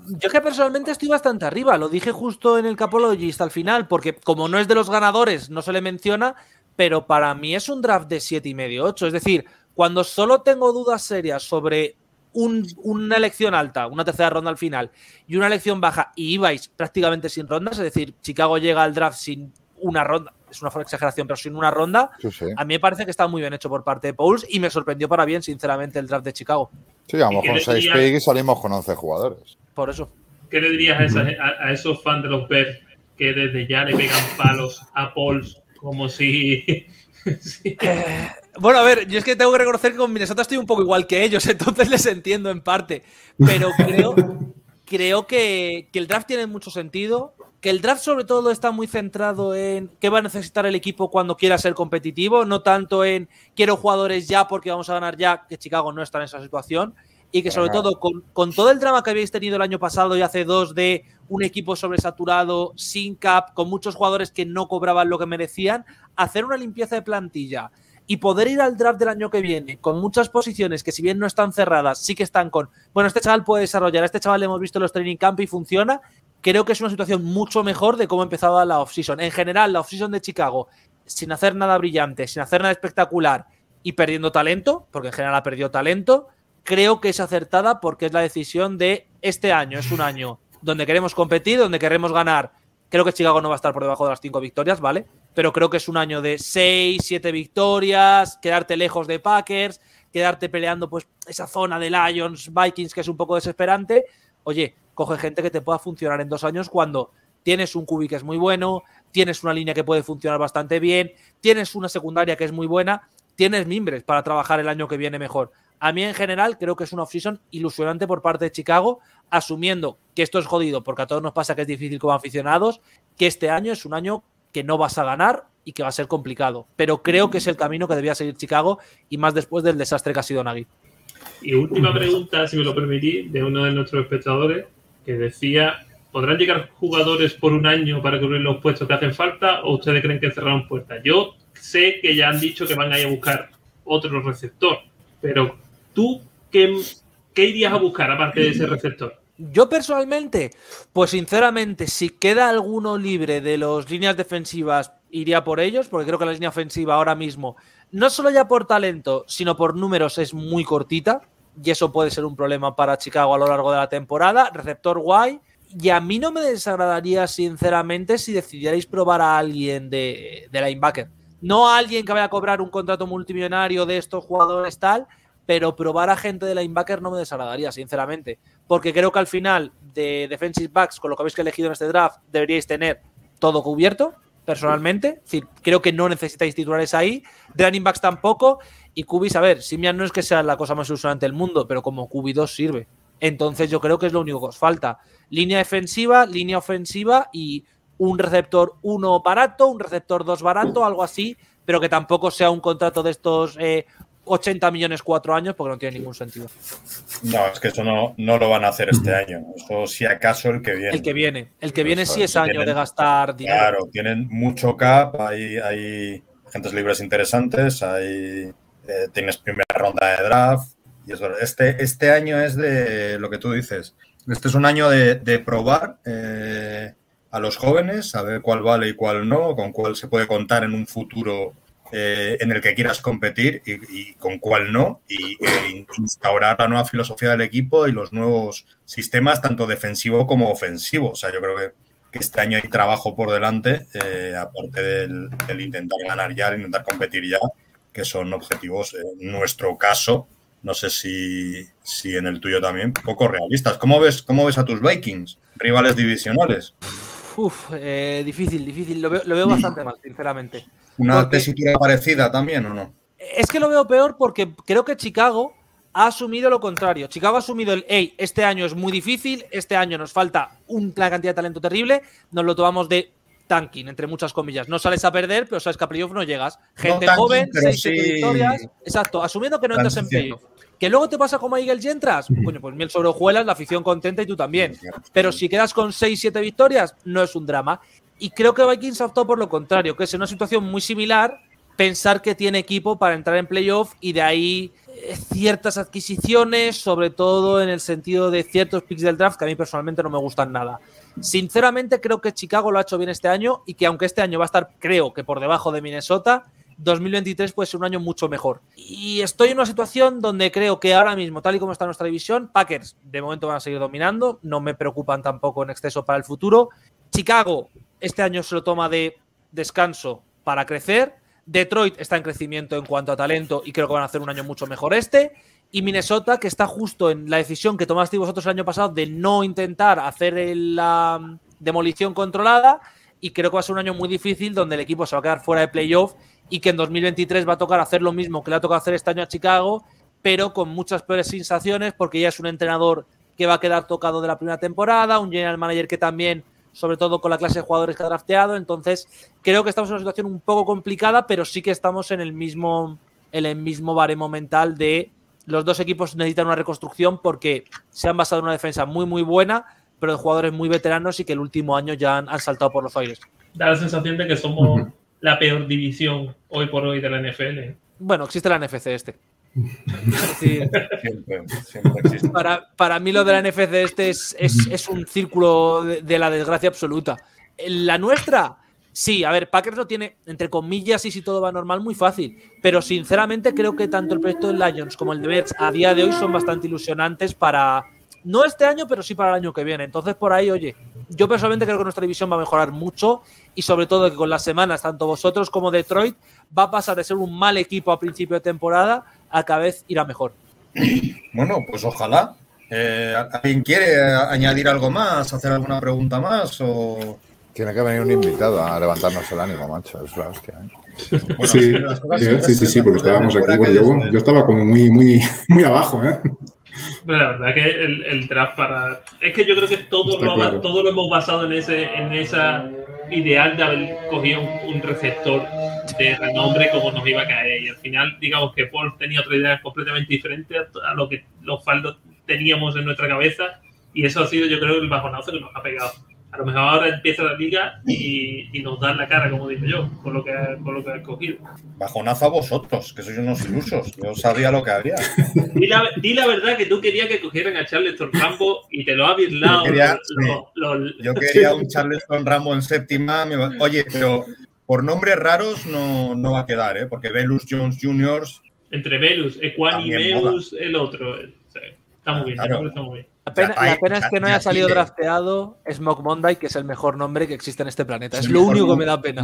Yo que personalmente estoy bastante arriba, lo dije justo en el Capologist al final, porque como no es de los ganadores, no se le menciona, pero para mí es un draft de 7 y medio, 8. Es decir, cuando solo tengo dudas serias sobre una elección alta, una tercera ronda al final, y una elección baja, y ibais prácticamente sin rondas, es decir, Chicago llega al draft sin una ronda, es una exageración, pero sin una ronda, a mí me parece que está muy bien hecho por parte de Pauls y me sorprendió para bien, sinceramente, el draft de Chicago. Sí, vamos con 6 picks y salimos con 11 jugadores. Por eso. ¿Qué le dirías a, esos fans de los Bears que desde ya le pegan palos a Pauls Como si. (laughs) Eh, bueno, a ver, yo es que tengo que reconocer que con Minnesota estoy un poco igual que ellos, (laughs) entonces les entiendo en parte. Pero creo, creo que, que el draft tiene mucho sentido que el draft sobre todo está muy centrado en qué va a necesitar el equipo cuando quiera ser competitivo, no tanto en quiero jugadores ya porque vamos a ganar ya, que Chicago no está en esa situación, y que sobre todo con, con, todo el drama que habéis tenido el año pasado y hace dos de un equipo sobresaturado, sin cap, con muchos jugadores que no cobraban lo que merecían, hacer una limpieza de plantilla y poder ir al draft del año que viene con muchas posiciones que si bien no están cerradas, sí que están con, bueno, este chaval puede desarrollar, este chaval le hemos visto en los training camp y funciona, creo que es una situación mucho mejor de cómo empezaba la offseason. En general, la offseason de Chicago, sin hacer nada brillante, sin hacer nada espectacular y perdiendo talento, porque en general ha perdido talento, creo que es acertada porque es la decisión de este año. Es un año donde queremos competir, donde queremos ganar. Creo que Chicago no va a estar por debajo de las cinco victorias, ¿vale? Pero creo que es un año de seis, siete victorias, quedarte lejos de Packers, quedarte peleando pues esa zona de Lions, Vikings, que es un poco desesperante. Oye, coge gente que te pueda funcionar en dos años cuando tienes un cubi que es muy bueno, tienes una línea que puede funcionar bastante bien, tienes una secundaria que es muy buena, tienes mimbres para trabajar el año que viene mejor. A mí en general creo que es una offseason ilusionante por parte de Chicago, asumiendo que esto es jodido, porque a todos nos pasa que es difícil como aficionados, que este año es un año que no vas a ganar y que va a ser complicado. Pero creo que es el camino que debía seguir Chicago y más después del desastre que ha sido Nagy. Y última pregunta, si me lo permitís, de uno de nuestros espectadores, que decía, ¿podrán llegar jugadores por un año para cubrir los puestos que hacen falta o ustedes creen que cerraron puertas? Yo sé que ya han dicho que van a ir a buscar otro receptor, pero tú, ¿qué, irías a buscar aparte de ese receptor? Yo personalmente, pues sinceramente, si queda alguno libre de las líneas defensivas, iría por ellos, porque creo que la línea ofensiva ahora mismo, no solo ya por talento, sino por números, es muy cortita y eso puede ser un problema para Chicago a lo largo de la temporada. Receptor guay. Y a mí no me desagradaría, sinceramente, si decidierais probar a alguien de, de linebacker. No a alguien que vaya a cobrar un contrato multimillonario de estos jugadores tal, pero probar a gente de linebacker no me desagradaría, sinceramente. Porque creo que al final de defensive backs, con lo que habéis elegido en este draft, deberíais tener todo cubierto, personalmente. creo que no necesitáis titulares ahí. De running backs tampoco. Y Cubis, a ver, Simian no es que sea la cosa más ilusionante del mundo, pero como QB2 sirve. Entonces yo creo que es lo único que os falta. Línea defensiva, línea ofensiva y un receptor 1 barato, un receptor 2 barato, algo así, pero que tampoco sea un contrato de estos 80 eh, millones cuatro años porque no tiene ningún sentido. No, es que eso no, no lo van a hacer este año. Eso si acaso el que viene. El que viene. El que viene sí es año de gastar dinero. Claro, tienen mucho cap, hay, hay agentes libres interesantes, hay eh, tienes primera ronda de draft. Y eso, este, este año es de lo que tú dices. Este es un año de, probar eh, a los jóvenes, saber cuál vale y cuál no, con cuál se puede contar en un futuro eh, en el que quieras competir y, con cuál no, y e instaurar la nueva filosofía del equipo y los nuevos sistemas, tanto defensivo como ofensivo. O sea, yo creo que, este año hay trabajo por delante, aparte del, del, intentar ganar ya, intentar competir ya, que son objetivos, en nuestro caso, no sé si, si en el tuyo también, poco realistas. ¿Cómo ves, cómo ves a tus Vikings, rivales divisionales? Uf, eh, difícil, difícil. Lo veo, bastante mal, sinceramente. ¿Una tesitura parecida también o no? Es que lo veo peor porque creo que Chicago ha asumido lo contrario. Chicago ha asumido el, hey, este año es muy difícil, este año nos falta una cantidad de talento terrible, nos lo tomamos de tanking, entre muchas comillas. No sales a perder, pero sabes que a playoff no llegas. Gente joven, 6 victorias. Exacto, asumiendo que no entras en playoff. Que luego te pasa como a Eagle y entras, coño, pues miel sobre hojuelas, la afición contenta y tú también. Pero si quedas con 6-7 victorias, no es un drama. Y creo que Vikings optó por lo contrario, que es una situación muy similar, pensar que tiene equipo para entrar en playoff y de ahí eh, ciertas adquisiciones, sobre todo en el sentido de ciertos picks del draft que a mí personalmente no me gustan nada. Sinceramente creo que Chicago lo ha hecho bien este año y que aunque este año va a estar, creo que por debajo de Minnesota, 2023 puede ser un año mucho mejor. Y estoy en una situación donde creo que ahora mismo, tal y como está nuestra división, Packers de momento van a seguir dominando, no me preocupan tampoco en exceso para el futuro. Chicago este año se lo toma de descanso para crecer. Detroit está en crecimiento en cuanto a talento y creo que van a hacer un año mucho mejor este y Minnesota, que está justo en la decisión que tomasteis vosotros el año pasado de no intentar hacer la demolición controlada, y creo que va a ser un año muy difícil donde el equipo se va a quedar fuera de playoff y que en 2023 va a tocar hacer lo mismo que le ha tocado hacer este año a Chicago, pero con muchas peores sensaciones porque ya es un entrenador que va a quedar tocado de la primera temporada, un general manager que también, sobre todo con la clase de jugadores que ha drafteado, entonces creo que estamos en una situación un poco complicada, pero sí que estamos en el mismo, en el mismo baremo mental de los dos equipos necesitan una reconstrucción porque se han basado en una defensa muy muy buena, pero de jugadores muy veteranos y que el último año ya han, saltado por los aires. Da la sensación de que somos la peor división hoy por hoy de la NFL. Bueno, existe la NFC este. Para, para, mí lo de la NFC este es, es, un círculo de, la desgracia absoluta. La nuestra, sí, a ver, Packers lo tiene, entre comillas, y si todo va normal, muy fácil. Pero sinceramente creo que tanto el proyecto de Lions como el de Bears a día de hoy son bastante ilusionantes para, no este año, pero sí para el año que viene. Entonces, por ahí, oye, yo personalmente creo que nuestra división va a mejorar mucho y sobre todo que con las semanas, tanto vosotros como Detroit, va a pasar de ser un mal equipo a principio de temporada a cada vez irá mejor. (clears throat) Bueno, pues ojalá. Eh, ¿Alguien quiere añadir algo más, hacer alguna pregunta más? O... Tiene que venir un invitado a levantarnos el ánimo, macho. Es la hostia. ¿eh? sí, sí, sí, sí, porque estábamos aquí. yo, yo, estaba como muy, muy, (laughs) muy abajo, ¿eh? Pero la verdad que el, el, draft para. Es que yo creo que todo, lo, todo lo hemos basado en ese en esa ideal de haber cogido un, receptor de renombre como nos iba a caer. Y al final, digamos que Paul tenía otra idea completamente diferente a, lo que los faldos teníamos en nuestra cabeza. Y eso ha sido, yo creo, el bajonazo que nos ha pegado a lo mejor ahora empieza la liga y, nos dan la cara, como digo yo, por lo que, por lo que ha escogido. Bajonazo a vosotros, que sois unos ilusos. Yo sabía lo que había. Di la, di la verdad que tú querías que cogieran a Charleston Rambo y te lo ha virlado. Yo quería, un Charleston Rambo en séptima. Oye, pero por nombres raros no, no va a quedar, ¿eh? porque Velus Jones Jr. Entre Velus, Equani Meus, el otro. Está muy bien, está muy bien. La pena, es que no haya salido drafteado Smoke Monday, que es el mejor nombre que existe en este planeta. Es lo único que me da pena.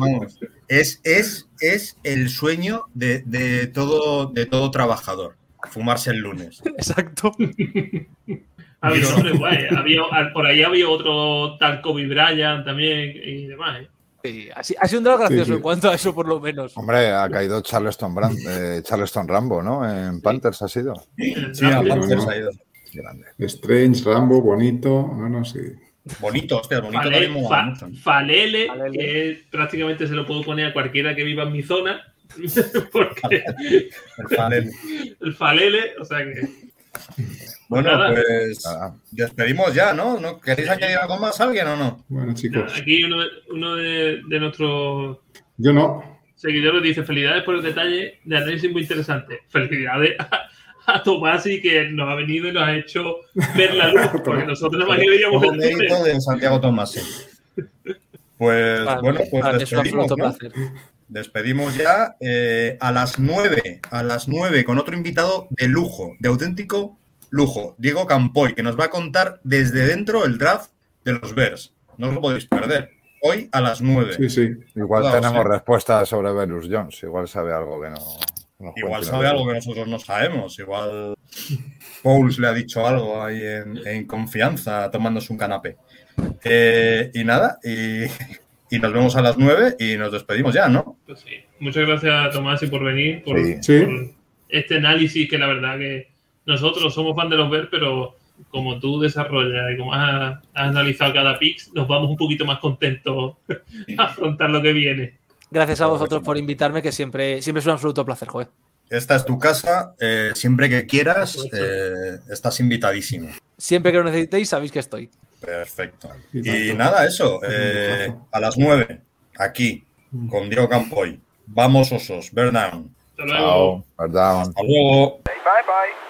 es, es, es el sueño de, todo, de todo trabajador, fumarse el lunes. (laughs) Exacto. (laughs) había, por ahí había otro tal Kobe Bryant también y demás. ¿eh? Sí, ha, sido un draft gracioso en cuanto a eso, por lo menos. Hombre, ha caído Charleston, eh, Charleston Rambo, ¿no? En Panthers ha sido. Sí, en Panthers ha ido. Strange, Rambo, bonito. No, no, sí. Bonito, hostia, bonito Falele, que prácticamente se lo puedo poner a cualquiera que viva en mi zona. (laughs) porque el Falele. El Falele, o sea que. Bueno, pues despedimos ya, ¿no? ¿no? ¿Queréis añadir algo más a alguien o no? Bueno, chicos. Aquí uno, uno de, de nuestros. Yo no. Seguidores dice: Felicidades por el detalle de análisis muy interesante. Felicidades a (laughs) Tomasi que nos ha venido y nos ha hecho ver la luz, (laughs) porque nosotros más veíamos el mérito de Santiago Tomasi. Pues bueno, pues despedimos, despedimos ya eh, a las nueve, a las nueve con otro invitado de lujo, de auténtico lujo, Diego Campoy, que nos va a contar desde dentro el draft de los Bears. No os lo podéis perder. Hoy a las nueve. Sí, sí. Igual tenemos respuestas sobre Venus Jones. Igual sabe algo que no. Igual sabe algo que nosotros no sabemos. Igual Pauls le ha dicho algo ahí en, confianza tomándose un canapé. Eh, y nada, y, nos vemos a las nueve y nos despedimos ya, ¿no? Pues sí. Muchas gracias, Tomás, y por venir, por, este análisis que la verdad que nosotros somos fan de los ver, pero como tú desarrollas y como has, analizado cada pix, nos vamos un poquito más contentos (laughs) a afrontar lo que viene. Gracias a vosotros por invitarme, que siempre, siempre es un absoluto placer, joder. Esta es tu casa, eh, siempre que quieras, eh, estás invitadísimo. Siempre que lo necesitéis, sabéis que estoy. Perfecto. Y nada, eso, eh, a las nueve, aquí, con Diego Campoy. Vamos, osos, Burn Chao, Hasta luego. Bye, bye.